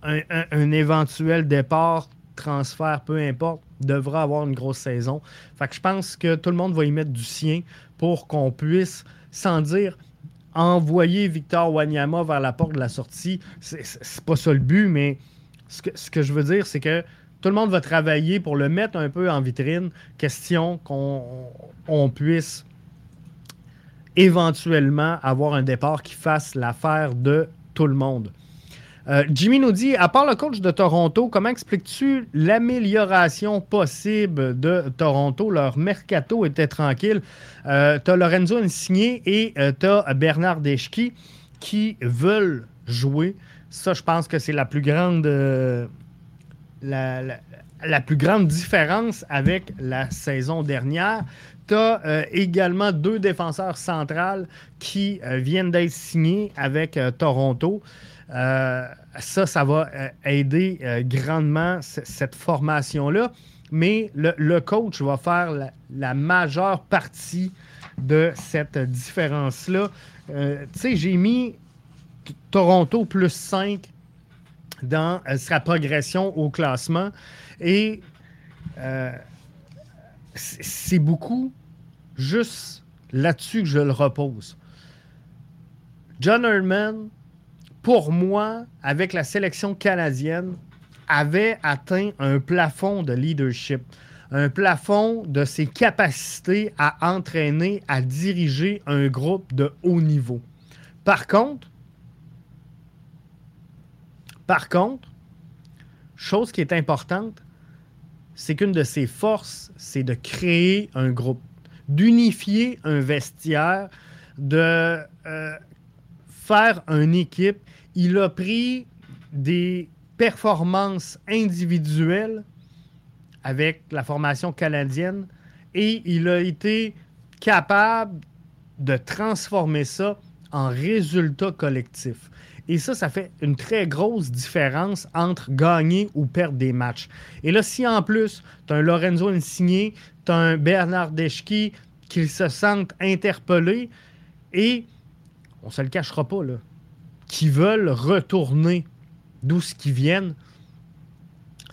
un, éventuel départ, transfert, peu importe, devra avoir une grosse saison. Fait que je pense que tout le monde va y mettre du sien pour qu'on puisse, sans dire envoyer Victor Wanyama vers la porte de la sortie. C'est pas ça le but, mais ce que, ce que je veux dire, c'est que tout le monde va travailler pour le mettre un peu en vitrine, question qu'on puisse éventuellement avoir un départ qui fasse l'affaire de tout le monde. Euh, Jimmy nous dit, à part le coach de Toronto, comment expliques-tu l'amélioration possible de Toronto? Leur mercato était tranquille. Euh, tu as Lorenzo Insigné et euh, tu as Bernard Deschki qui veulent jouer. Ça, je pense que c'est la plus grande la, la, plus grande différence avec la saison dernière tu euh, également deux défenseurs centrales qui euh, viennent d'être signés avec euh, Toronto. ça, ça va aider grandement cette formation-là. Mais le, coach va faire la, majeure partie de cette différence-là. tu sais, j'ai mis Toronto plus 5 dans sa progression au classement. Et c'est beaucoup juste là-dessus que je le repose. John Herdman, pour moi, avec la sélection canadienne, avait atteint un plafond de leadership, un plafond de ses capacités à entraîner, à diriger un groupe de haut niveau. Par contre, par contre, chose qui est importante, c'est qu'une de ses forces, c'est de créer un groupe d'unifier un vestiaire, de euh, faire une équipe. Il a pris des performances individuelles avec la formation canadienne et il a été capable de transformer ça en résultat collectif. Et ça, ça fait une très grosse différence entre gagner ou perdre des matchs. Et là, si en plus, tu as un Lorenzo Insigné, tu as un Bernard Deschki qui se sentent interpellés et, on se le cachera pas, là, qui veulent retourner d'où ce qu'ils viennent,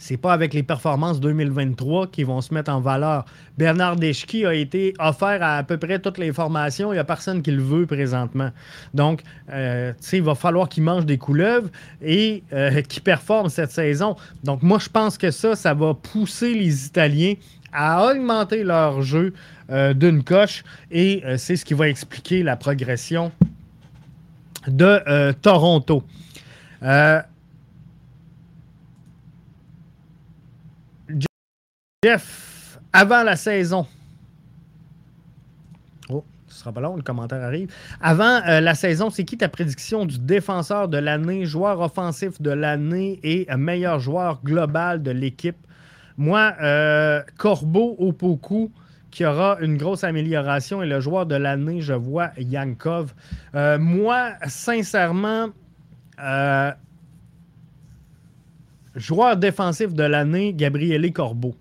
c'est pas avec les performances 2023 qu'ils vont se mettre en valeur. Bernard Deschki a été offert à à peu près toutes les formations. Il n'y a personne qui le veut présentement. Donc, euh, il va falloir qu'il mange des couleuvres et euh, qu'il performe cette saison. Donc, moi, je pense que ça, ça va pousser les Italiens à augmenter leur jeu euh, d'une coche et c'est ce qui va expliquer la progression de Toronto. Jeff, avant la saison. Oh, ce sera pas long, le commentaire arrive. Avant euh, la saison, c'est qui ta prédiction du défenseur de l'année, joueur offensif de l'année et meilleur joueur global de l'équipe? Moi, euh, Corbeau au Poku, qui aura une grosse amélioration, et le joueur de l'année, je vois Yankov. Euh, moi, sincèrement, joueur défensif de l'année, Gabriele Corbeau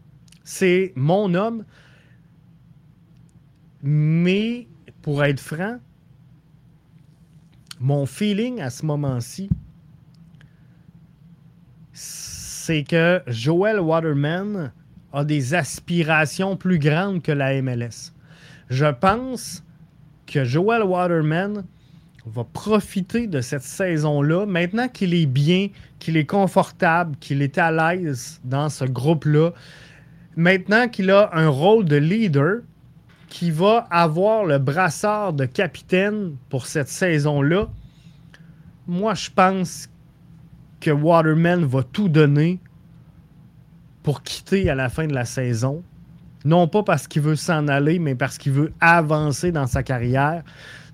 c'est mon homme. Mais pour être franc, mon feeling à ce moment-ci, c'est que Joel Waterman a des aspirations plus grandes que la MLS. Je pense que Joel Waterman va profiter de cette saison-là, maintenant qu'il est bien, qu'il est confortable, qu'il est à l'aise dans ce groupe-là, maintenant qu'il a un rôle de leader, qui va avoir le brassard de capitaine pour cette saison-là, moi, je pense que Waterman va tout donner pour quitter à la fin de la saison. Non pas parce qu'il veut s'en aller, mais parce qu'il veut avancer dans sa carrière.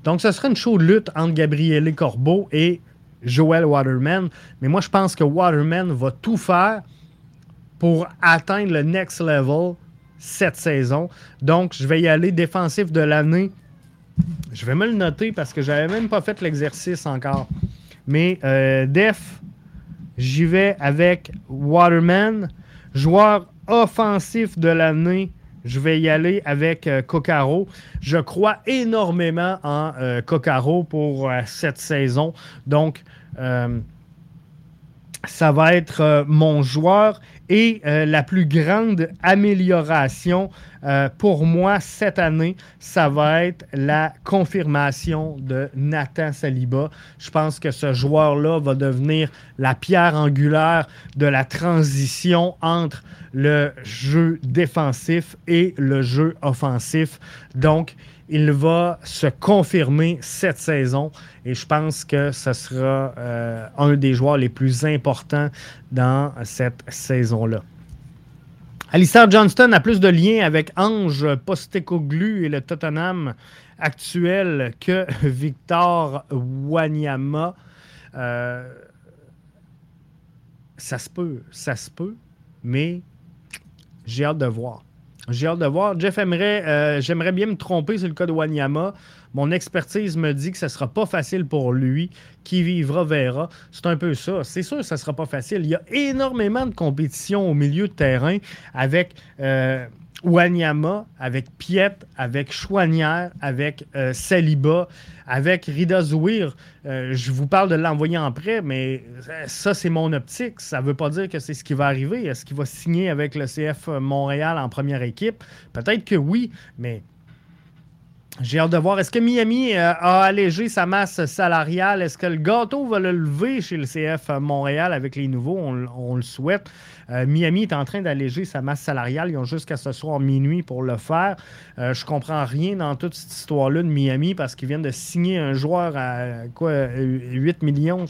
Donc, ce serait une chaude lutte entre Gabriele Corbeau et Joel Waterman. Mais moi, je pense que Waterman va tout faire pour atteindre le next level cette saison. Donc, je vais y aller défensif de l'année. Je vais me le noter parce que j'avais même pas fait l'exercice encore. Mais euh, Def, j'y vais avec Waterman. Joueur offensif de l'année, je vais y aller avec euh, Kokaro. Je crois énormément en euh, Kokaro pour cette saison. Donc, ça va être mon joueur. Et euh, la plus grande amélioration euh, pour moi cette année, ça va être la confirmation de Nathan Saliba. Je pense que ce joueur-là va devenir la pierre angulaire de la transition entre le jeu défensif et le jeu offensif. Donc, il va se confirmer cette saison et je pense que ce sera euh, un des joueurs les plus importants dans cette saison-là. Alistair Johnston a plus de liens avec Ange Postecoglou et le Tottenham actuel que Victor Wanyama. Euh, ça se peut, ça se peut, mais j'ai hâte de voir. J'ai hâte de voir. Jeff euh, j'aimerais bien me tromper sur le cas de Wanyama. Mon expertise me dit que ce ne sera pas facile pour lui. Qui vivra verra. C'est un peu ça. C'est sûr que ce ne sera pas facile. Il y a énormément de compétition au milieu de terrain avec. Euh, Wanyama, avec Piet, avec Chouanière, avec euh, Saliba, avec Rida Zouir. Euh, je vous parle de l'envoyer en prêt, mais ça, c'est mon optique. Ça ne veut pas dire que c'est ce qui va arriver. Est-ce qu'il va signer avec le CF Montréal en première équipe? Peut-être que oui, mais j'ai hâte de voir. Est-ce que Miami euh, a allégé sa masse salariale? Est-ce que le gâteau va le lever chez le CF Montréal avec les nouveaux? On, le souhaite. Euh, Miami est en train d'alléger sa masse salariale. Ils ont jusqu'à ce soir minuit pour le faire. Euh, je comprends rien dans toute cette histoire-là de Miami parce qu'ils viennent de signer un joueur à quoi 8 millions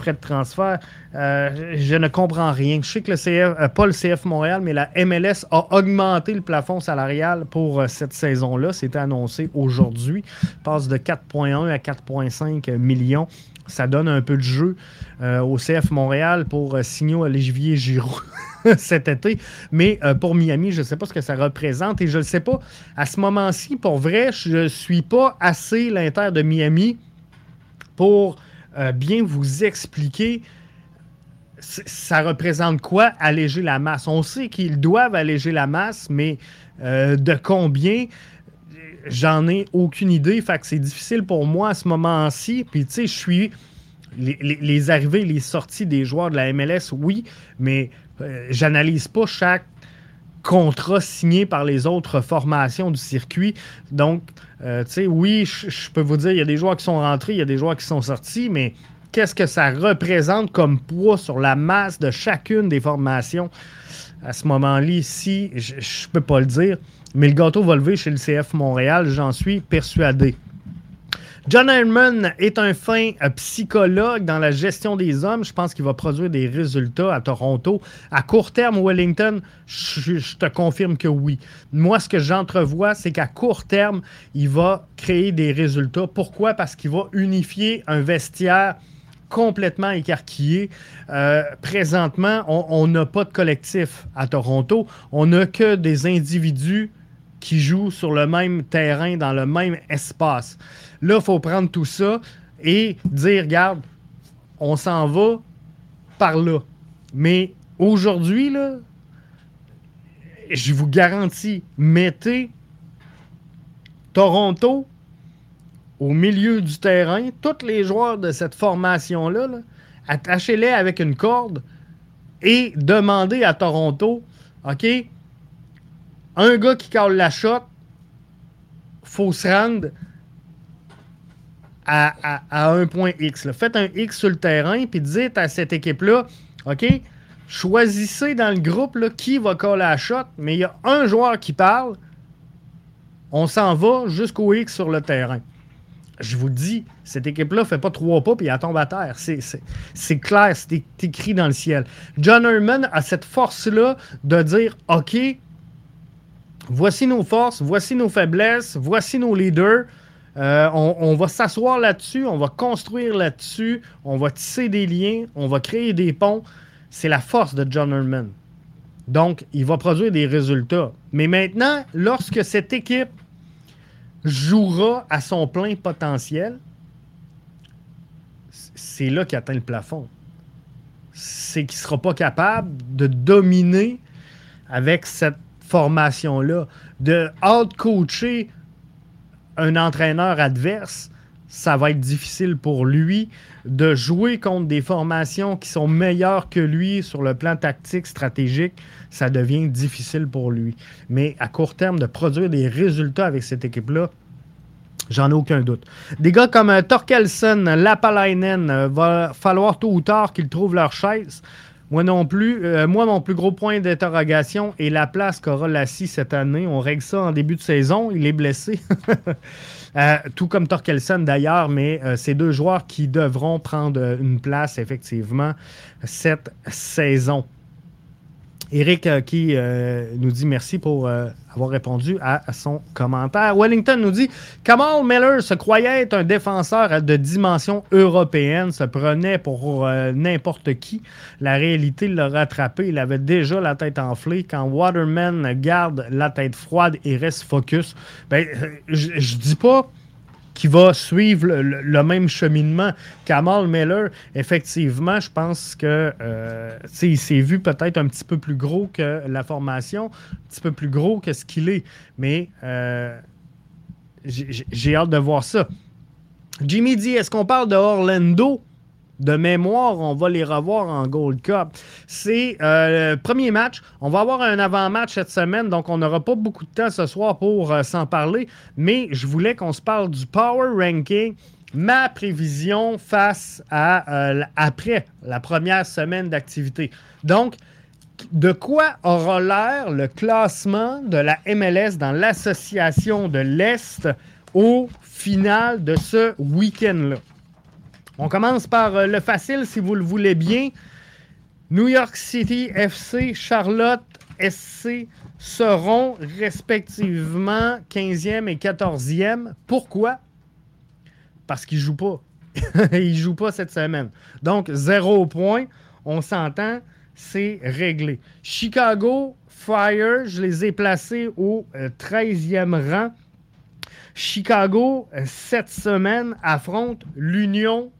frais de transfert. Euh, je ne comprends rien. Je sais que le CF, euh, pas le CF Montréal, mais la MLS a augmenté le plafond salarial pour euh, cette saison-là. C'était annoncé aujourd'hui. Passe de 4,1 à 4,5 millions. Ça donne un peu de jeu au CF Montréal pour signer Olivier Giroud cet été. Mais pour Miami, je ne sais pas ce que ça représente et je ne sais pas. À ce moment-ci, pour vrai, je ne suis pas assez l'Inter de Miami pour euh, bien vous expliquer ça représente quoi alléger la masse? On sait qu'ils doivent alléger la masse, mais euh, de combien? J'en ai aucune idée. Fait que c'est difficile pour moi à ce moment-ci. Puis tu sais, je suis les, arrivées, les sorties des joueurs de la MLS, oui, mais euh, j'analyse pas chaque contrat signé par les autres formations du circuit. Donc, euh, oui, je peux vous dire, il y a des joueurs qui sont rentrés, il y a des joueurs qui sont sortis, mais qu'est-ce que ça représente comme poids sur la masse de chacune des formations à ce moment-là? Ici, je peux pas le dire, mais le gâteau va lever chez le CF Montréal, j'en suis persuadé. John Herman est un fin euh, psychologue dans la gestion des hommes. Je pense qu'il va produire des résultats à Toronto. À court terme, Wellington, je, te confirme que oui. Moi, ce que j'entrevois, c'est qu'à court terme, il va créer des résultats. Pourquoi? Parce qu'il va unifier un vestiaire complètement écarquillé. Euh, présentement, on n'a pas de collectif à Toronto. On n'a que des individus qui jouent sur le même terrain, dans le même espace. Là, il faut prendre tout ça et dire, regarde, on s'en va par là. Mais aujourd'hui, là, je vous garantis, mettez Toronto au milieu du terrain, tous les joueurs de cette formation-là, attachez-les avec une corde et demandez à Toronto, OK, un gars qui cale la shot, faut se rendre à, un point X. Faites un X sur le terrain, puis dites à cette équipe-là, OK, choisissez dans le groupe là, qui va coller la shot, mais il y a un joueur qui parle, on s'en va jusqu'au X sur le terrain. Je vous dis, cette équipe-là ne fait pas trois pas puis elle tombe à terre. C'est clair, c'est écrit dans le ciel. John Herman a cette force-là de dire OK, voici nos forces, voici nos faiblesses, voici nos leaders Euh, on, va s'asseoir là-dessus, on va construire là-dessus, on va tisser des liens, on va créer des ponts. C'est la force de John Herman. Donc, il va produire des résultats. Mais maintenant, lorsque cette équipe jouera à son plein potentiel, c'est là qu'il atteint le plafond. C'est qu'il ne sera pas capable de dominer avec cette formation-là, de out-coacher un entraîneur adverse, ça va être difficile pour lui de jouer contre des formations qui sont meilleures que lui sur le plan tactique, stratégique. Ça devient difficile pour lui. Mais à court terme, de produire des résultats avec cette équipe-là, J'en ai aucun doute. Des gars comme euh, Torkelson, Lapalainen, euh, va falloir tôt ou tard qu'ils trouvent leur chaise. Moi non plus. Euh, moi, mon plus gros point d'interrogation est la place qu'aura Lassie cette année. On règle ça en début de saison. Il est blessé. Euh, tout comme Torkelson d'ailleurs, mais euh, c'est deux joueurs qui devront prendre une place effectivement cette saison. Eric euh, qui euh, nous dit merci pour euh, avoir répondu à, son commentaire. Wellington nous dit Kamal Miller se croyait être un défenseur de dimension européenne, se prenait pour n'importe qui. La réalité l'a rattrapé. Il avait déjà la tête enflée. Quand Waterman garde la tête froide et reste focus, ben, je dis pas qui va suivre le, même cheminement. Kamal Miller, effectivement, je pense que euh, il s'est vu peut-être un petit peu plus gros que la formation, un petit peu plus gros que ce qu'il est. Mais euh, j'ai hâte de voir ça. Jimmy dit est-ce qu'on parle de Orlando? De mémoire, on va les revoir en Gold Cup. C'est euh, le premier match. On va avoir un avant-match cette semaine, donc on n'aura pas beaucoup de temps ce soir pour euh, s'en parler. Mais je voulais qu'on se parle du Power Ranking. Ma prévision face à euh, après la première semaine d'activité. Donc, de quoi aura l'air le classement de la MLS dans l'association de l'Est au final de ce week-end-là? On commence par euh, le facile, si vous le voulez bien. New York City FC, Charlotte SC seront respectivement 15e et 14e. Pourquoi? Parce qu'ils ne jouent pas. ils ne jouent pas cette semaine. Donc, zéro point. On s'entend, c'est réglé. Chicago Fire, je les ai placés au 13e euh, rang. Chicago, euh, cette semaine, affronte l'Union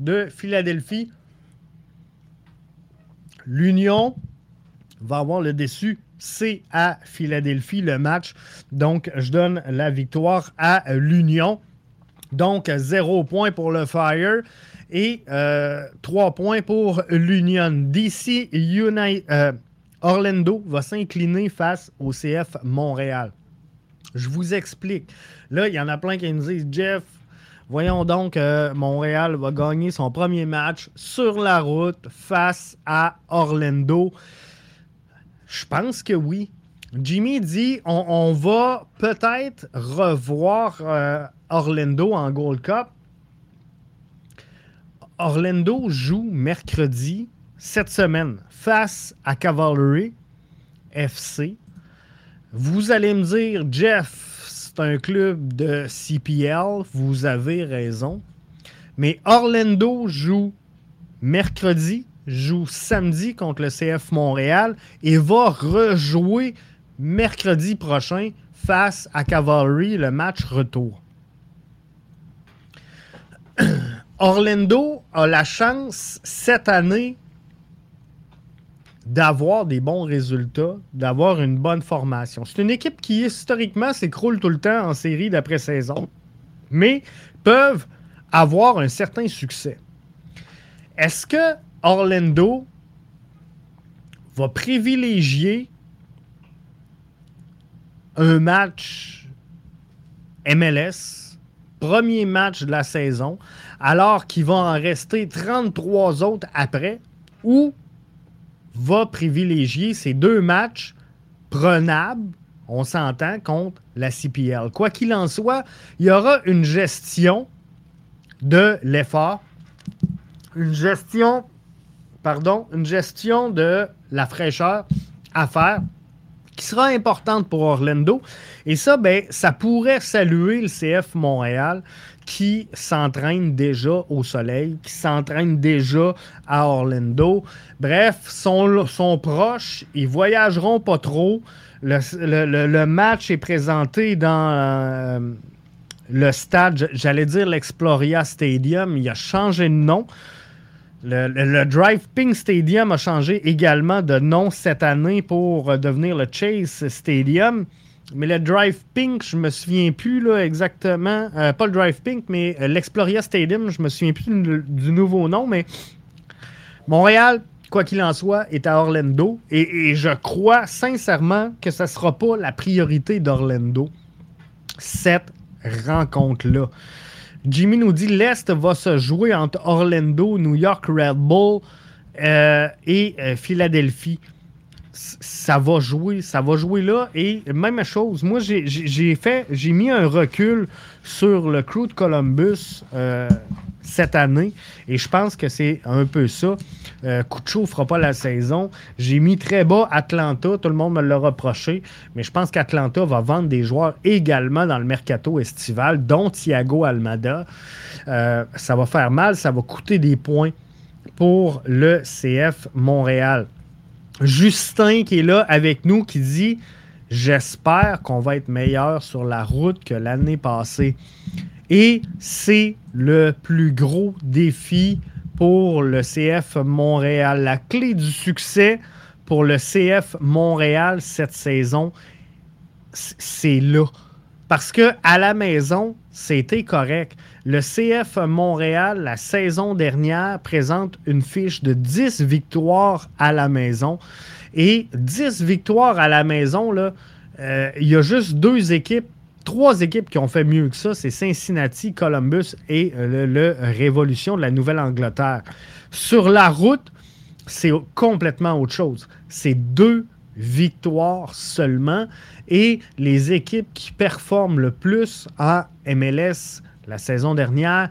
de Philadelphie. L'Union va avoir le déçu. C'est à Philadelphie le match. Donc, je donne la victoire à l'Union. Donc, zéro point pour le Fire et euh, trois points pour l'Union. DC United, euh, Orlando va s'incliner face au CF Montréal. Je vous explique. Là, il y en a plein qui nous disent Jeff, Voyons donc, que Montréal va gagner son premier match sur la route face à Orlando. Je pense que oui. Jimmy dit on, va peut-être revoir euh, Orlando en Gold Cup. Orlando joue mercredi cette semaine face à Cavalry FC. Vous allez me dire, Jeff, c'est un club de CPL, vous avez raison. Mais Orlando joue mercredi, joue samedi contre le CF Montréal et va rejouer mercredi prochain face à Cavalry, le match retour. Orlando a la chance cette année d'avoir des bons résultats, d'avoir une bonne formation. C'est une équipe qui historiquement s'écroule tout le temps en série d'après-saison, mais peuvent avoir un certain succès. Est-ce que Orlando va privilégier un match MLS, premier match de la saison, alors qu'il va en rester 33 autres après, ou va privilégier ces deux matchs prenables, on s'entend, contre la CPL. Quoi qu'il en soit, il y aura une gestion de l'effort, une gestion, pardon, une gestion de la fraîcheur à faire qui sera importante pour Orlando. Et ça, ben, ça pourrait saluer le CF Montréal qui s'entraîne déjà au soleil, qui s'entraîne déjà à Orlando. Bref, sont, sont proches, ils voyageront pas trop. Le, match est présenté dans euh, le stade, j'allais dire l'Exploria Stadium, il a changé de nom. Le, Drive Pink Stadium a changé également de nom cette année pour devenir le Chase Stadium. Mais le Drive Pink, je me souviens plus là, exactement. Euh, pas le Drive Pink, mais euh, l'Exploria Stadium, je me souviens plus du, nouveau nom. Mais Montréal, quoi qu'il en soit, est à Orlando. Et, je crois sincèrement que ce ne sera pas la priorité d'Orlando, cette rencontre-là. Jimmy nous dit l'Est va se jouer entre Orlando, New York Red Bull euh, et Philadelphie. Ça va jouer, ça va jouer là. Et même chose, moi j'ai fait, j'ai mis un recul sur le crew de Columbus. Euh, cette année. Et je pense que c'est un peu ça. Euh, Kucho fera pas la saison. J'ai mis très bas Atlanta. Tout le monde me l'a reproché. Mais je pense qu'Atlanta va vendre des joueurs également dans le mercato estival, dont Thiago Almada. Euh, ça va faire mal. Ça va coûter des points pour le CF Montréal. Justin qui est là avec nous qui dit J'espère qu'on va être meilleur sur la route que l'année passée. Et c'est le plus gros défi pour le CF Montréal. La clé du succès pour le CF Montréal cette saison, c'est là. Parce que à la maison, c'était correct. Le CF Montréal, la saison dernière, présente une fiche de 10 victoires à la maison. Et 10 victoires à la maison, euh, il y a juste deux équipes trois équipes qui ont fait mieux que ça, c'est Cincinnati, Columbus et euh, le, Révolution de la Nouvelle-Angleterre. Sur la route, c'est complètement autre chose. C'est deux victoires seulement et les équipes qui performent le plus en MLS la saison dernière,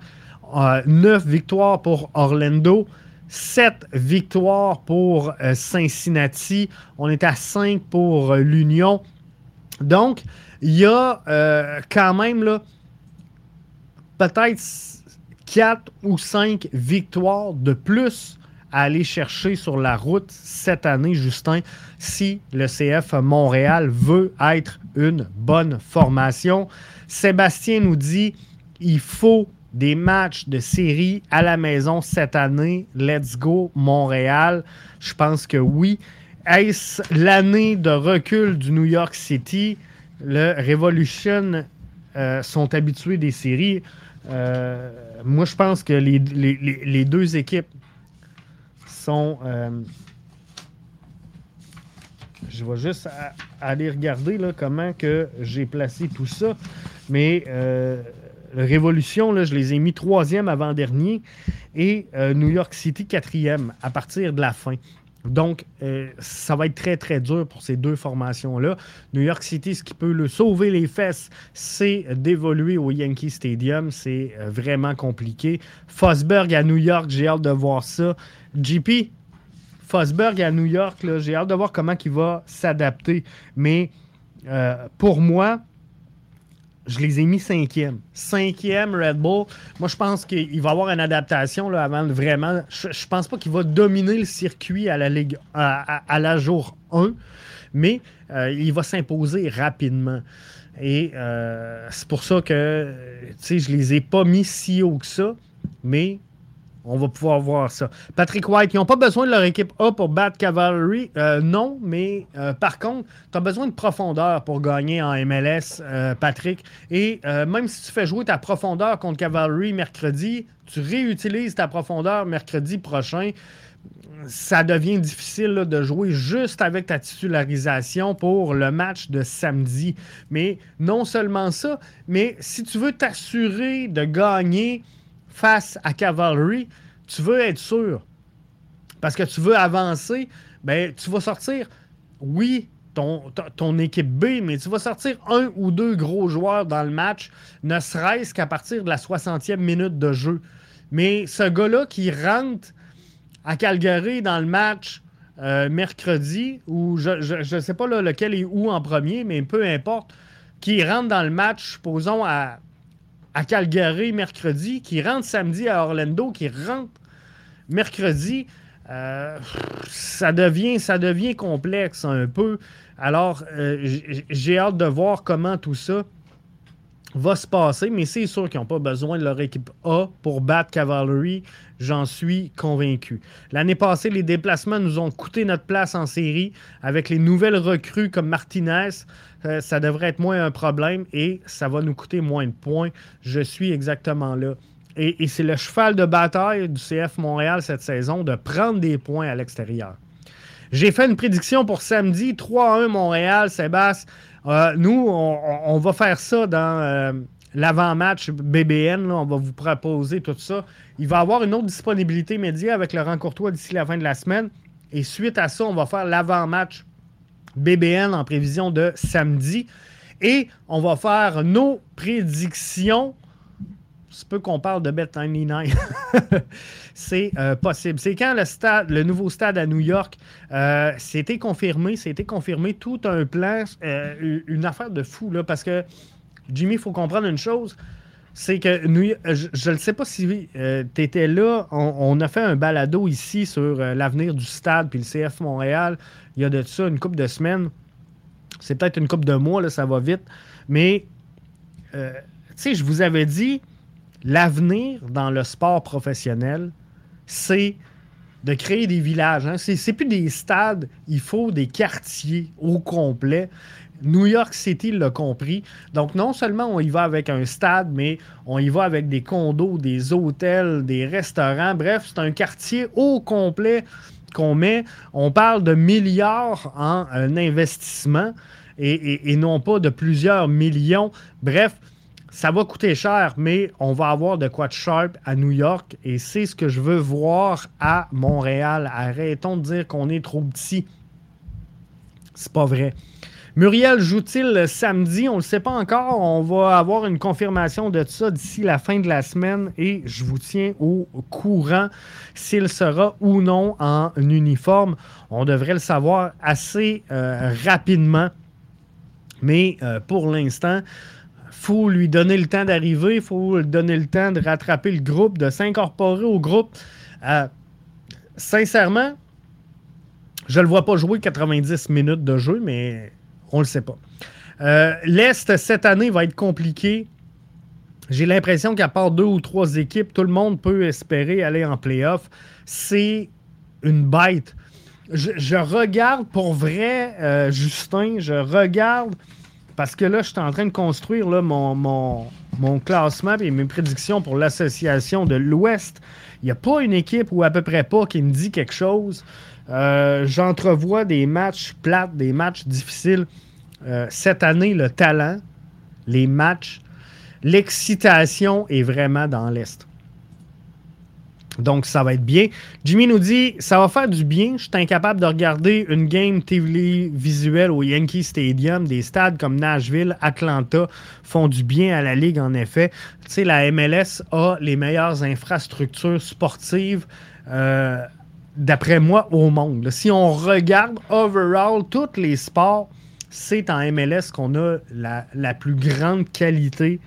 euh, neuf victoires pour Orlando, sept victoires pour euh, Cincinnati, on est à cinq pour l'Union. Donc, il y a euh, quand même peut-être 4 ou 5 victoires de plus à aller chercher sur la route cette année, Justin, si le CF Montréal veut être une bonne formation. Sébastien nous dit il faut des matchs de série à la maison cette année. Let's go, Montréal. Je pense que oui. Est-ce l'année de recul du New York City? le Revolution euh, sont habitués des séries. Euh, moi, je pense que les, deux équipes sont. Euh, je vais juste aller regarder là, comment que j'ai placé tout ça. Mais Révolution, là, je les ai mis troisième avant-dernier et New York City quatrième à partir de la fin. Donc, euh, ça va être très, très dur pour ces deux formations-là. New York City, ce qui peut le sauver les fesses, c'est d'évoluer au Yankee Stadium. C'est euh, vraiment compliqué. Fosberg à New York, j'ai hâte de voir ça. JP, Fosberg à New York, j'ai hâte de voir comment il va s'adapter. Mais euh, pour moi, je les ai mis cinquième. Cinquième Red Bull. Moi, je pense qu'il va avoir une adaptation là, avant vraiment. Je, ne pense pas qu'il va dominer le circuit à la Ligue à, la jour 1, mais euh, il va s'imposer rapidement. Et euh, c'est pour ça que je les ai pas mis si haut que ça, mais on va pouvoir voir ça. Patrick White, ils n'ont pas besoin de leur équipe A pour battre Cavalry. Euh, non, mais euh, par contre, tu as besoin de profondeur pour gagner en MLS, euh, Patrick. Et même si tu fais jouer ta profondeur contre Cavalry mercredi, tu réutilises ta profondeur mercredi prochain. Ça devient difficile de jouer juste avec ta titularisation pour le match de samedi. Mais non seulement ça, mais si tu veux t'assurer de gagner face à Cavalry, tu veux être sûr. Parce que tu veux avancer, ben, tu vas sortir, oui, ton, équipe B, mais tu vas sortir un ou deux gros joueurs dans le match, ne serait-ce qu'à partir de la 60e minute de jeu. Mais ce gars-là qui rentre à Calgary dans le match euh, mercredi, ou je ne sais pas lequel est où en premier, mais peu importe, qui rentre dans le match, posons à, à Calgary mercredi, qui rentre samedi à Orlando, qui rentre mercredi, euh, ça, devient, ça devient complexe un peu. Alors, euh, j'ai hâte de voir comment tout ça va se passer, mais c'est sûr qu'ils n'ont pas besoin de leur équipe A pour battre Cavalry. J'en suis convaincu. L'année passée, les déplacements nous ont coûté notre place en série. Avec les nouvelles recrues comme Martinez, euh, ça devrait être moins un problème et ça va nous coûter moins de points. Je suis exactement là. Et, c'est le cheval de bataille du CF Montréal cette saison de prendre des points à l'extérieur. J'ai fait une prédiction pour samedi 3-1 Montréal, Sébastien. Euh, nous, on, va faire ça dans euh, l'avant-match BBN. On va vous proposer tout ça. Il va y avoir une autre disponibilité média avec Laurent Courtois d'ici la fin de la semaine. Et suite à ça, on va faire l'avant-match BBN en prévision de samedi. Et on va faire nos prédictions c'est peu qu'on parle de Bet99. c'est euh, possible. C'est quand le stade, le nouveau stade à New York, euh, c'était confirmé, c'était confirmé tout un plan, euh, une affaire de fou, là, parce que Jimmy, il faut comprendre une chose. C'est que je ne sais pas si tu étais là. On, a fait un balado ici sur l'avenir du stade puis le CF Montréal. Il y a de ça une couple de semaines. C'est peut-être une couple de mois, là, ça va vite. Mais, tu sais, je vous avais dit, l'avenir dans le sport professionnel, c'est de créer des villages. Hein. Ce C'est plus des stades, il faut des quartiers au complet. New York City l'a compris. Donc, non seulement on y va avec un stade, mais on y va avec des condos, des hôtels, des restaurants. Bref, c'est un quartier au complet qu'on met. On parle de milliards en investissement et non pas de plusieurs millions. Bref, ça va coûter cher, mais on va avoir de quoi de sharp à New York et c'est ce que je veux voir à Montréal. Arrêtons de dire qu'on est trop petit. C'est pas vrai. Muriel joue-t-il samedi? On ne le sait pas encore. On va avoir une confirmation de ça d'ici la fin de la semaine et je vous tiens au courant s'il sera ou non en uniforme. On devrait le savoir assez euh, rapidement. Mais euh, pour l'instant, faut lui donner le temps d'arriver, il faut lui donner le temps de rattraper le groupe, de s'incorporer au groupe. Euh, sincèrement, je ne le vois pas jouer 90 minutes de jeu, mais on ne le sait pas. Euh, L'Est, cette année, va être compliqué. J'ai l'impression qu'à part deux ou trois équipes, tout le monde peut espérer aller en playoff. C'est une bête. Je, regarde pour vrai, euh, Justin, je regarde parce que là, je suis en train de construire mon, classement et mes prédictions pour l'association de l'Ouest. Il n'y a pas une équipe ou à peu près pas qui me dit quelque chose. Euh, j'entrevois des matchs plates, des matchs difficiles. Euh, cette année, le talent, les matchs, l'excitation est vraiment dans l'Est. Donc, ça va être bien. Jimmy nous dit ça va faire du bien. Je suis incapable de regarder une game TV visuelle au Yankee Stadium. Des stades comme Nashville, Atlanta font du bien à la Ligue, en effet. Tu sais, la MLS a les meilleures infrastructures sportives. Euh, d'après moi, au monde. Si on regarde overall tous les sports, c'est en MLS qu'on a la, la, plus grande qualité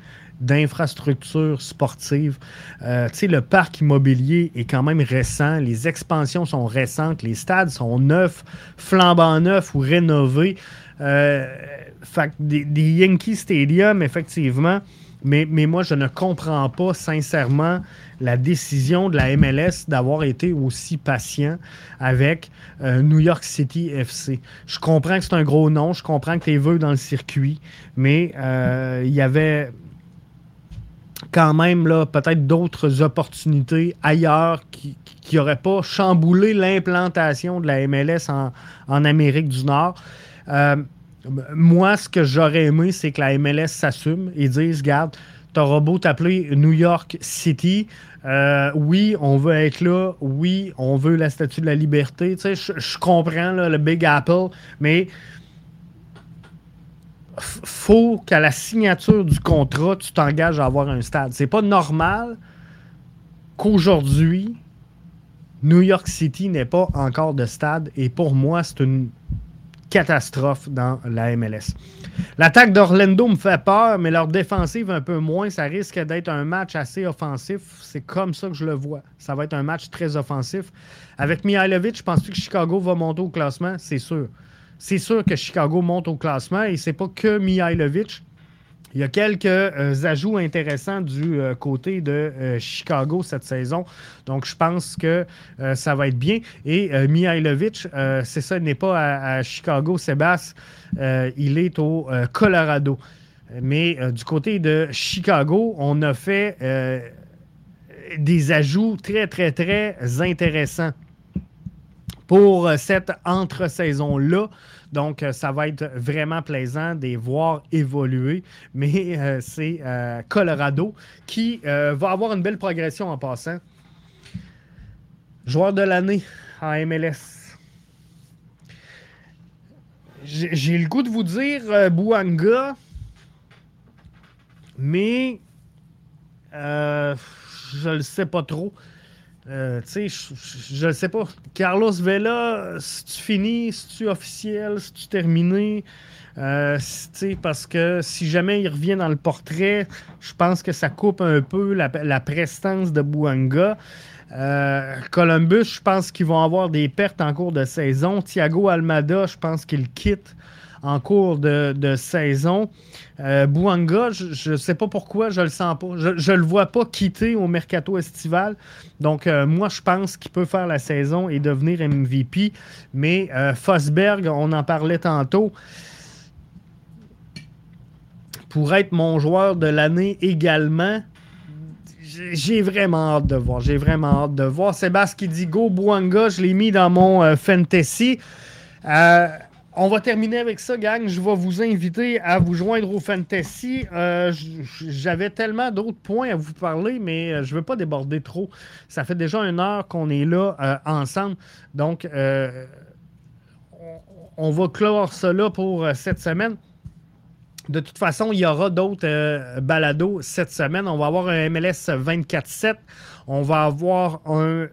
d'infrastructures sportives. Euh, tu sais, le parc immobilier est quand même récent, les expansions sont récentes, les stades sont neufs, flambant neufs ou rénovés. Euh, fait, des, Yankee Stadium, effectivement, mais, mais moi, je ne comprends pas sincèrement la décision de la MLS d'avoir été aussi patient avec euh, New York City FC. Je comprends que c'est un gros nom, je comprends que tu es dans le circuit, mais il y avait quand même là, peut-être d'autres opportunités ailleurs qui n'auraient pas chamboulé l'implantation de la MLS en, Amérique du Nord. Euh, moi, ce que j'aurais aimé, c'est que la MLS s'assume et dise, regarde, t'auras beau t'appeler New York City, euh, oui, on veut être là, oui, on veut la statue de la liberté. Tu sais, je comprends le Big Apple, mais faut qu'à la signature du contrat, tu t'engages à avoir un stade. C'est pas normal qu'aujourd'hui, New York City n'est pas encore de stade et pour moi, c'est une catastrophe dans la MLS. L'attaque d'Orlando me fait peur, mais leur défensive un peu moins. Ça risque d'être un match assez offensif. C'est comme ça que je le vois. Ça va être un match très offensif. Avec Mihailovic, je pense que Chicago va monter au classement, c'est sûr. C'est sûr que Chicago monte au classement et c'est pas que Mihailovic. Il y a quelques euh, ajouts intéressants du euh, côté de euh, Chicago cette saison. Donc, je pense que ça va être bien. Et Mihailovic, c'est ça, il n'est pas à, Chicago, Sébastien. il est au Colorado. Mais du côté de Chicago, on a fait des ajouts très, très, très intéressants pour cette entre-saison-là. Donc, euh, ça va être vraiment plaisant de les voir évoluer. Mais euh, c'est euh, Colorado qui va avoir une belle progression en passant. Joueur de l'année en MLS. J'ai le goût de vous dire Bouanga, mais je ne le sais pas trop. Euh, je ne sais pas. Carlos Vela, si tu finis, si tu officiel, si tu terminé, euh, parce que si jamais il revient dans le portrait, je pense que ça coupe un peu la, prestance de Bouanga. Euh, Columbus, je pense qu'ils vont avoir des pertes en cours de saison. Thiago Almada, je pense qu'il quitte en cours de, saison. Euh, Bouanga, je ne sais pas pourquoi, je le sens pas. Je ne le vois pas quitter au mercato estival. Donc, euh, moi, je pense qu'il peut faire la saison et devenir MVP. Mais euh, Fosberg, on en parlait tantôt, pour être mon joueur de l'année également, j'ai vraiment hâte de voir. J'ai vraiment hâte de voir. Sébastien qui dit Go Bouanga, je l'ai mis dans mon fantasy. On va terminer avec ça, gang. Je vais vous inviter à vous joindre au Fantasy. Euh, j'avais tellement d'autres points à vous parler, mais euh, je ne veux pas déborder trop. Ça fait déjà une heure qu'on est là euh, ensemble. Donc, on, va clore cela pour cette semaine. De toute façon, il y aura d'autres balados cette semaine. On va avoir un MLS 24-7. On va avoir un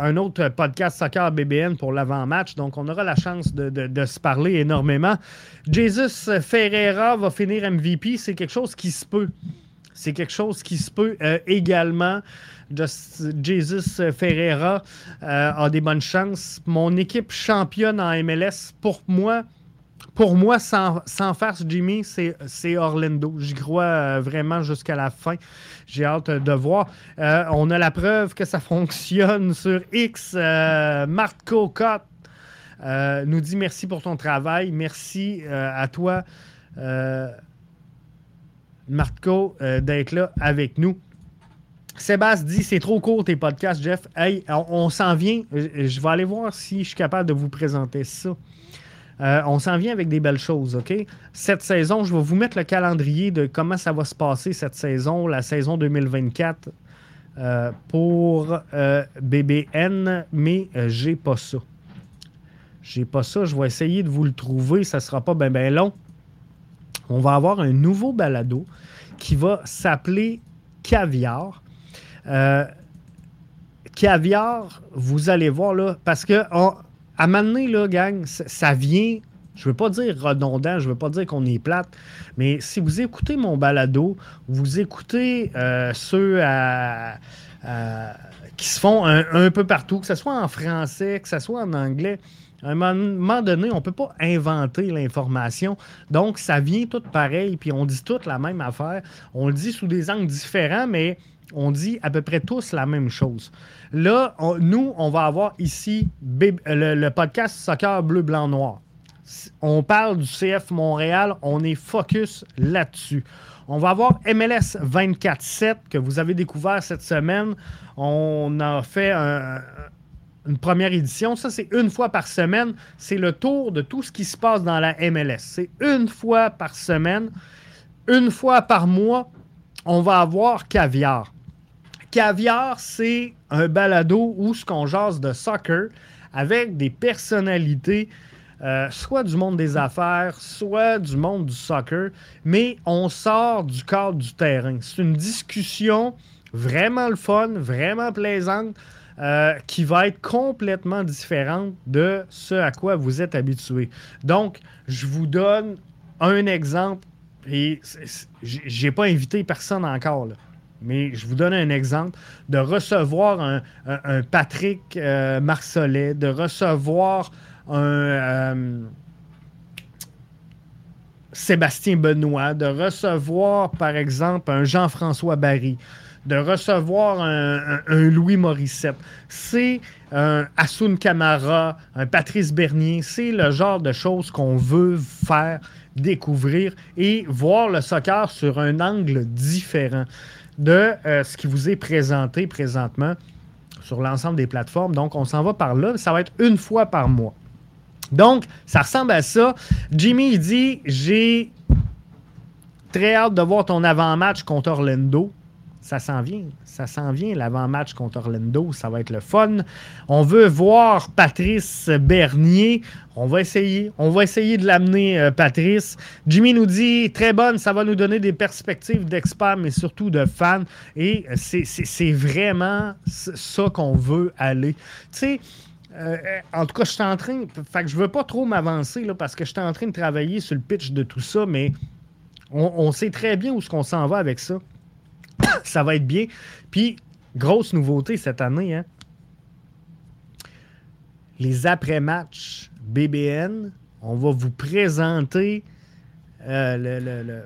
un autre podcast Soccer BBN pour l'avant-match. Donc, on aura la chance de, se parler énormément. Jesus Ferreira va finir MVP. C'est quelque chose qui se peut. C'est quelque chose qui se peut euh, également. Jesus Ferreira euh, a des bonnes chances. Mon équipe championne en MLS, pour moi, pour moi, sans, sans farce, Jimmy, c'est Orlando. J'y crois euh, vraiment jusqu'à la fin. J'ai hâte de voir. Euh, on a la preuve que ça fonctionne sur X. Euh, Marco Cott nous dit merci pour ton travail. Merci à toi, Marco, d'être là avec nous. Sébastien dit c'est trop court tes podcasts, Jeff. Hey, on s'en vient. Je vais aller voir si je suis capable de vous présenter ça. Euh, on s'en vient avec des belles choses, OK? Cette saison, je vais vous mettre le calendrier de comment ça va se passer cette saison, la saison 2024 euh, pour euh, BBN, mais j'ai pas ça. J'ai pas ça. Je vais essayer de vous le trouver. Ça sera pas bien ben long. On va avoir un nouveau balado qui va s'appeler Caviar. Caviar, vous allez voir là, parce que à donné, là, gang, ça vient je ne veux pas dire redondant, je ne veux pas dire qu'on est plate, mais si vous écoutez mon balado, vous écoutez euh, ceux qui se font un, peu partout, que ce soit en français, que ce soit en anglais, à un moment donné, on ne peut pas inventer l'information. Donc, ça vient tout pareil, puis on dit toute la même affaire. On le dit sous des angles différents, mais on dit à peu près tous la même chose. Là, nous, on va avoir ici le, podcast Soccer Bleu, Blanc, Noir. On parle du CF Montréal, on est focus là-dessus. On va avoir MLS 24-7 que vous avez découvert cette semaine. On a fait une première édition. Ça, c'est une fois par semaine. C'est le tour de tout ce qui se passe dans la MLS. C'est une fois par semaine. Une fois par mois, on va avoir caviar. Caviar, c'est un balado où ce qu'on jase de soccer avec des personnalités, euh, soit du monde des affaires, soit du monde du soccer, mais on sort du cadre du terrain. C'est une discussion vraiment le fun, vraiment plaisante, euh, qui va être complètement différente de ce à quoi vous êtes habitué. Donc, je vous donne un exemple, et j'ai pas invité personne encore, mais je vous donne un exemple de recevoir un, Patrick euh, de recevoir un euh, Sébastien Benoît, de recevoir, par exemple, un Jean-François Barry, de recevoir un, Louis Morissette. C'est un Assoun Camara, un Patrice Bernier. C'est le genre de choses qu'on veut faire découvrir et voir le soccer sur un angle différent de euh, ce qui vous est présenté présentement sur l'ensemble des plateformes. Donc, on s'en va par là. Ça va être une fois par mois. Donc, ça ressemble à ça. Jimmy, dit J'ai très hâte de voir ton avant-match contre Orlando. Ça s'en vient. Ça s'en vient, l'avant-match contre Orlando. Ça va être le fun. On veut voir Patrice Bernier. On va essayer. On va essayer de l'amener, euh, Patrice. Jimmy nous dit très bonne. Ça va nous donner des perspectives d'experts, mais surtout de fans. Et c'est vraiment ça qu'on veut aller. Tu sais, euh, en tout cas, je suis en train. Fait que je veux pas trop m'avancer parce que je suis en train de travailler sur le pitch de tout ça, mais on, sait très bien où ce qu'on s'en va avec ça. ça va être bien. Puis, grosse nouveauté cette année, hein? les après-matchs BBN, on va vous présenter euh,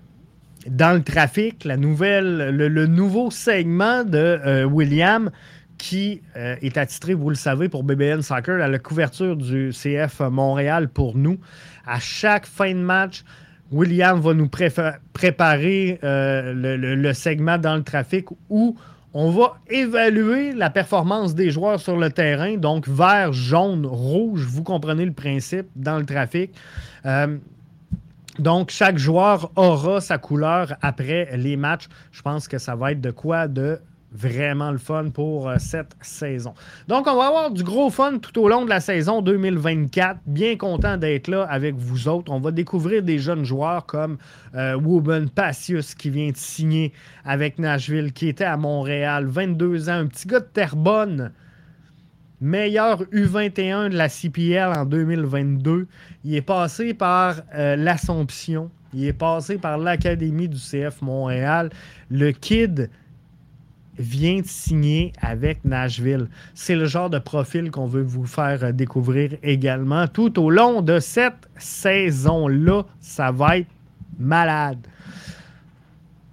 dans le trafic le, nouveau segment de euh, William qui euh, est attitré, vous le savez, pour BBN Soccer, à la couverture du CF Montréal pour nous. À chaque fin de match, William va nous préparer euh, le, segment dans le trafic où on va évaluer la performance des joueurs sur le terrain, donc vert, jaune, rouge, vous comprenez le principe dans le trafic. Euh, donc, chaque joueur aura sa couleur après les matchs. Je pense que ça va être de quoi de vraiment le fun pour euh, cette saison. Donc, on va avoir du gros fun tout au long de la saison 2024. Bien content d'être là avec vous autres. On va découvrir des jeunes joueurs comme euh, Wooben Passius qui vient de signer avec Nashville, qui était à Montréal, 22 ans, un petit gars de Terrebonne. Meilleur U21 de la CPL en 2022. Il est passé par euh, l'Assomption. Il est passé par l'Académie du CF Montréal. Le kid vient de signer avec Nashville. C'est le genre de profil qu'on veut vous faire découvrir également. Tout au long de cette saison-là, ça va être malade.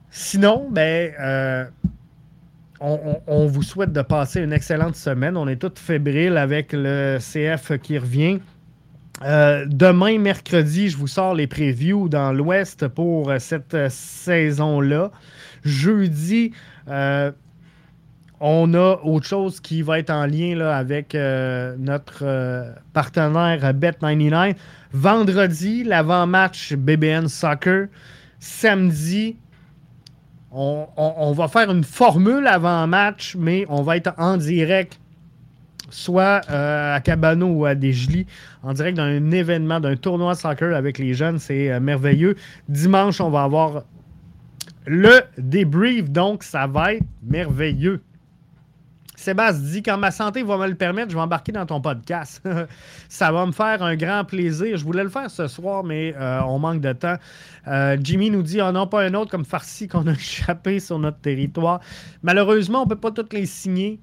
Sinon, ben, euh, on, vous souhaite de passer une excellente semaine. On est tous fébriles avec le CF qui revient. Euh, demain, mercredi, je vous sors les previews dans l'Ouest pour cette saison-là. Jeudi, euh, on a autre chose qui va être en lien là, avec euh, notre euh, partenaire Bet99. Vendredi, l'avant-match BBN Soccer. Samedi, on, va faire une formule avant-match, mais on va être en direct, soit euh, à Cabano ou à Desjely, en direct d'un événement, d'un tournoi soccer avec les jeunes. C'est merveilleux. Dimanche, on va avoir le débrief, donc ça va être merveilleux. Sébastien dit quand ma santé va me le permettre, je vais embarquer dans ton podcast. ça va me faire un grand plaisir. Je voulais le faire ce soir, mais euh, on manque de temps. Euh, Jimmy nous dit oh n'a pas un autre comme Farsi qu'on a échappé sur notre territoire. Malheureusement, on ne peut pas toutes les signer.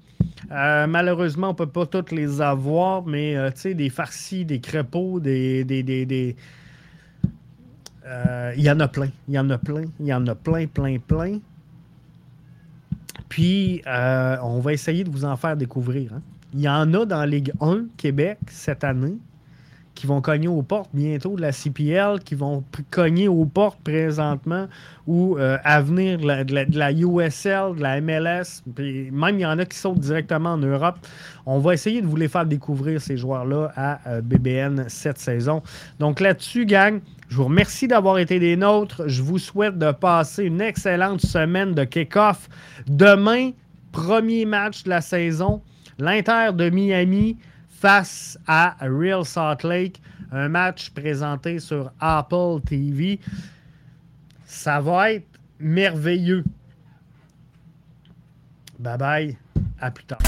Euh, malheureusement, on ne peut pas toutes les avoir, mais tu sais, des farcis, des crépauds, des. des, des, il y en a plein. Il y en a plein. Il y en a plein, plein, plein. Puis, euh, on va essayer de vous en faire découvrir. Hein. Il y en a dans Ligue 1 Québec cette année qui vont cogner aux portes bientôt de la CPL, qui vont cogner aux portes présentement ou euh, à venir de la, USL, de la MLS. Puis même il y en a qui sautent directement en Europe. On va essayer de vous les faire découvrir, ces joueurs-là, à euh, BBN cette saison. Donc là-dessus, gang, je vous remercie d'avoir été des nôtres. Je vous souhaite de passer une excellente semaine de kick-off. Demain, premier match de la saison, l'Inter de Miami face à Real Salt Lake. Un match présenté sur Apple TV. Ça va être merveilleux. Bye bye. À plus tard.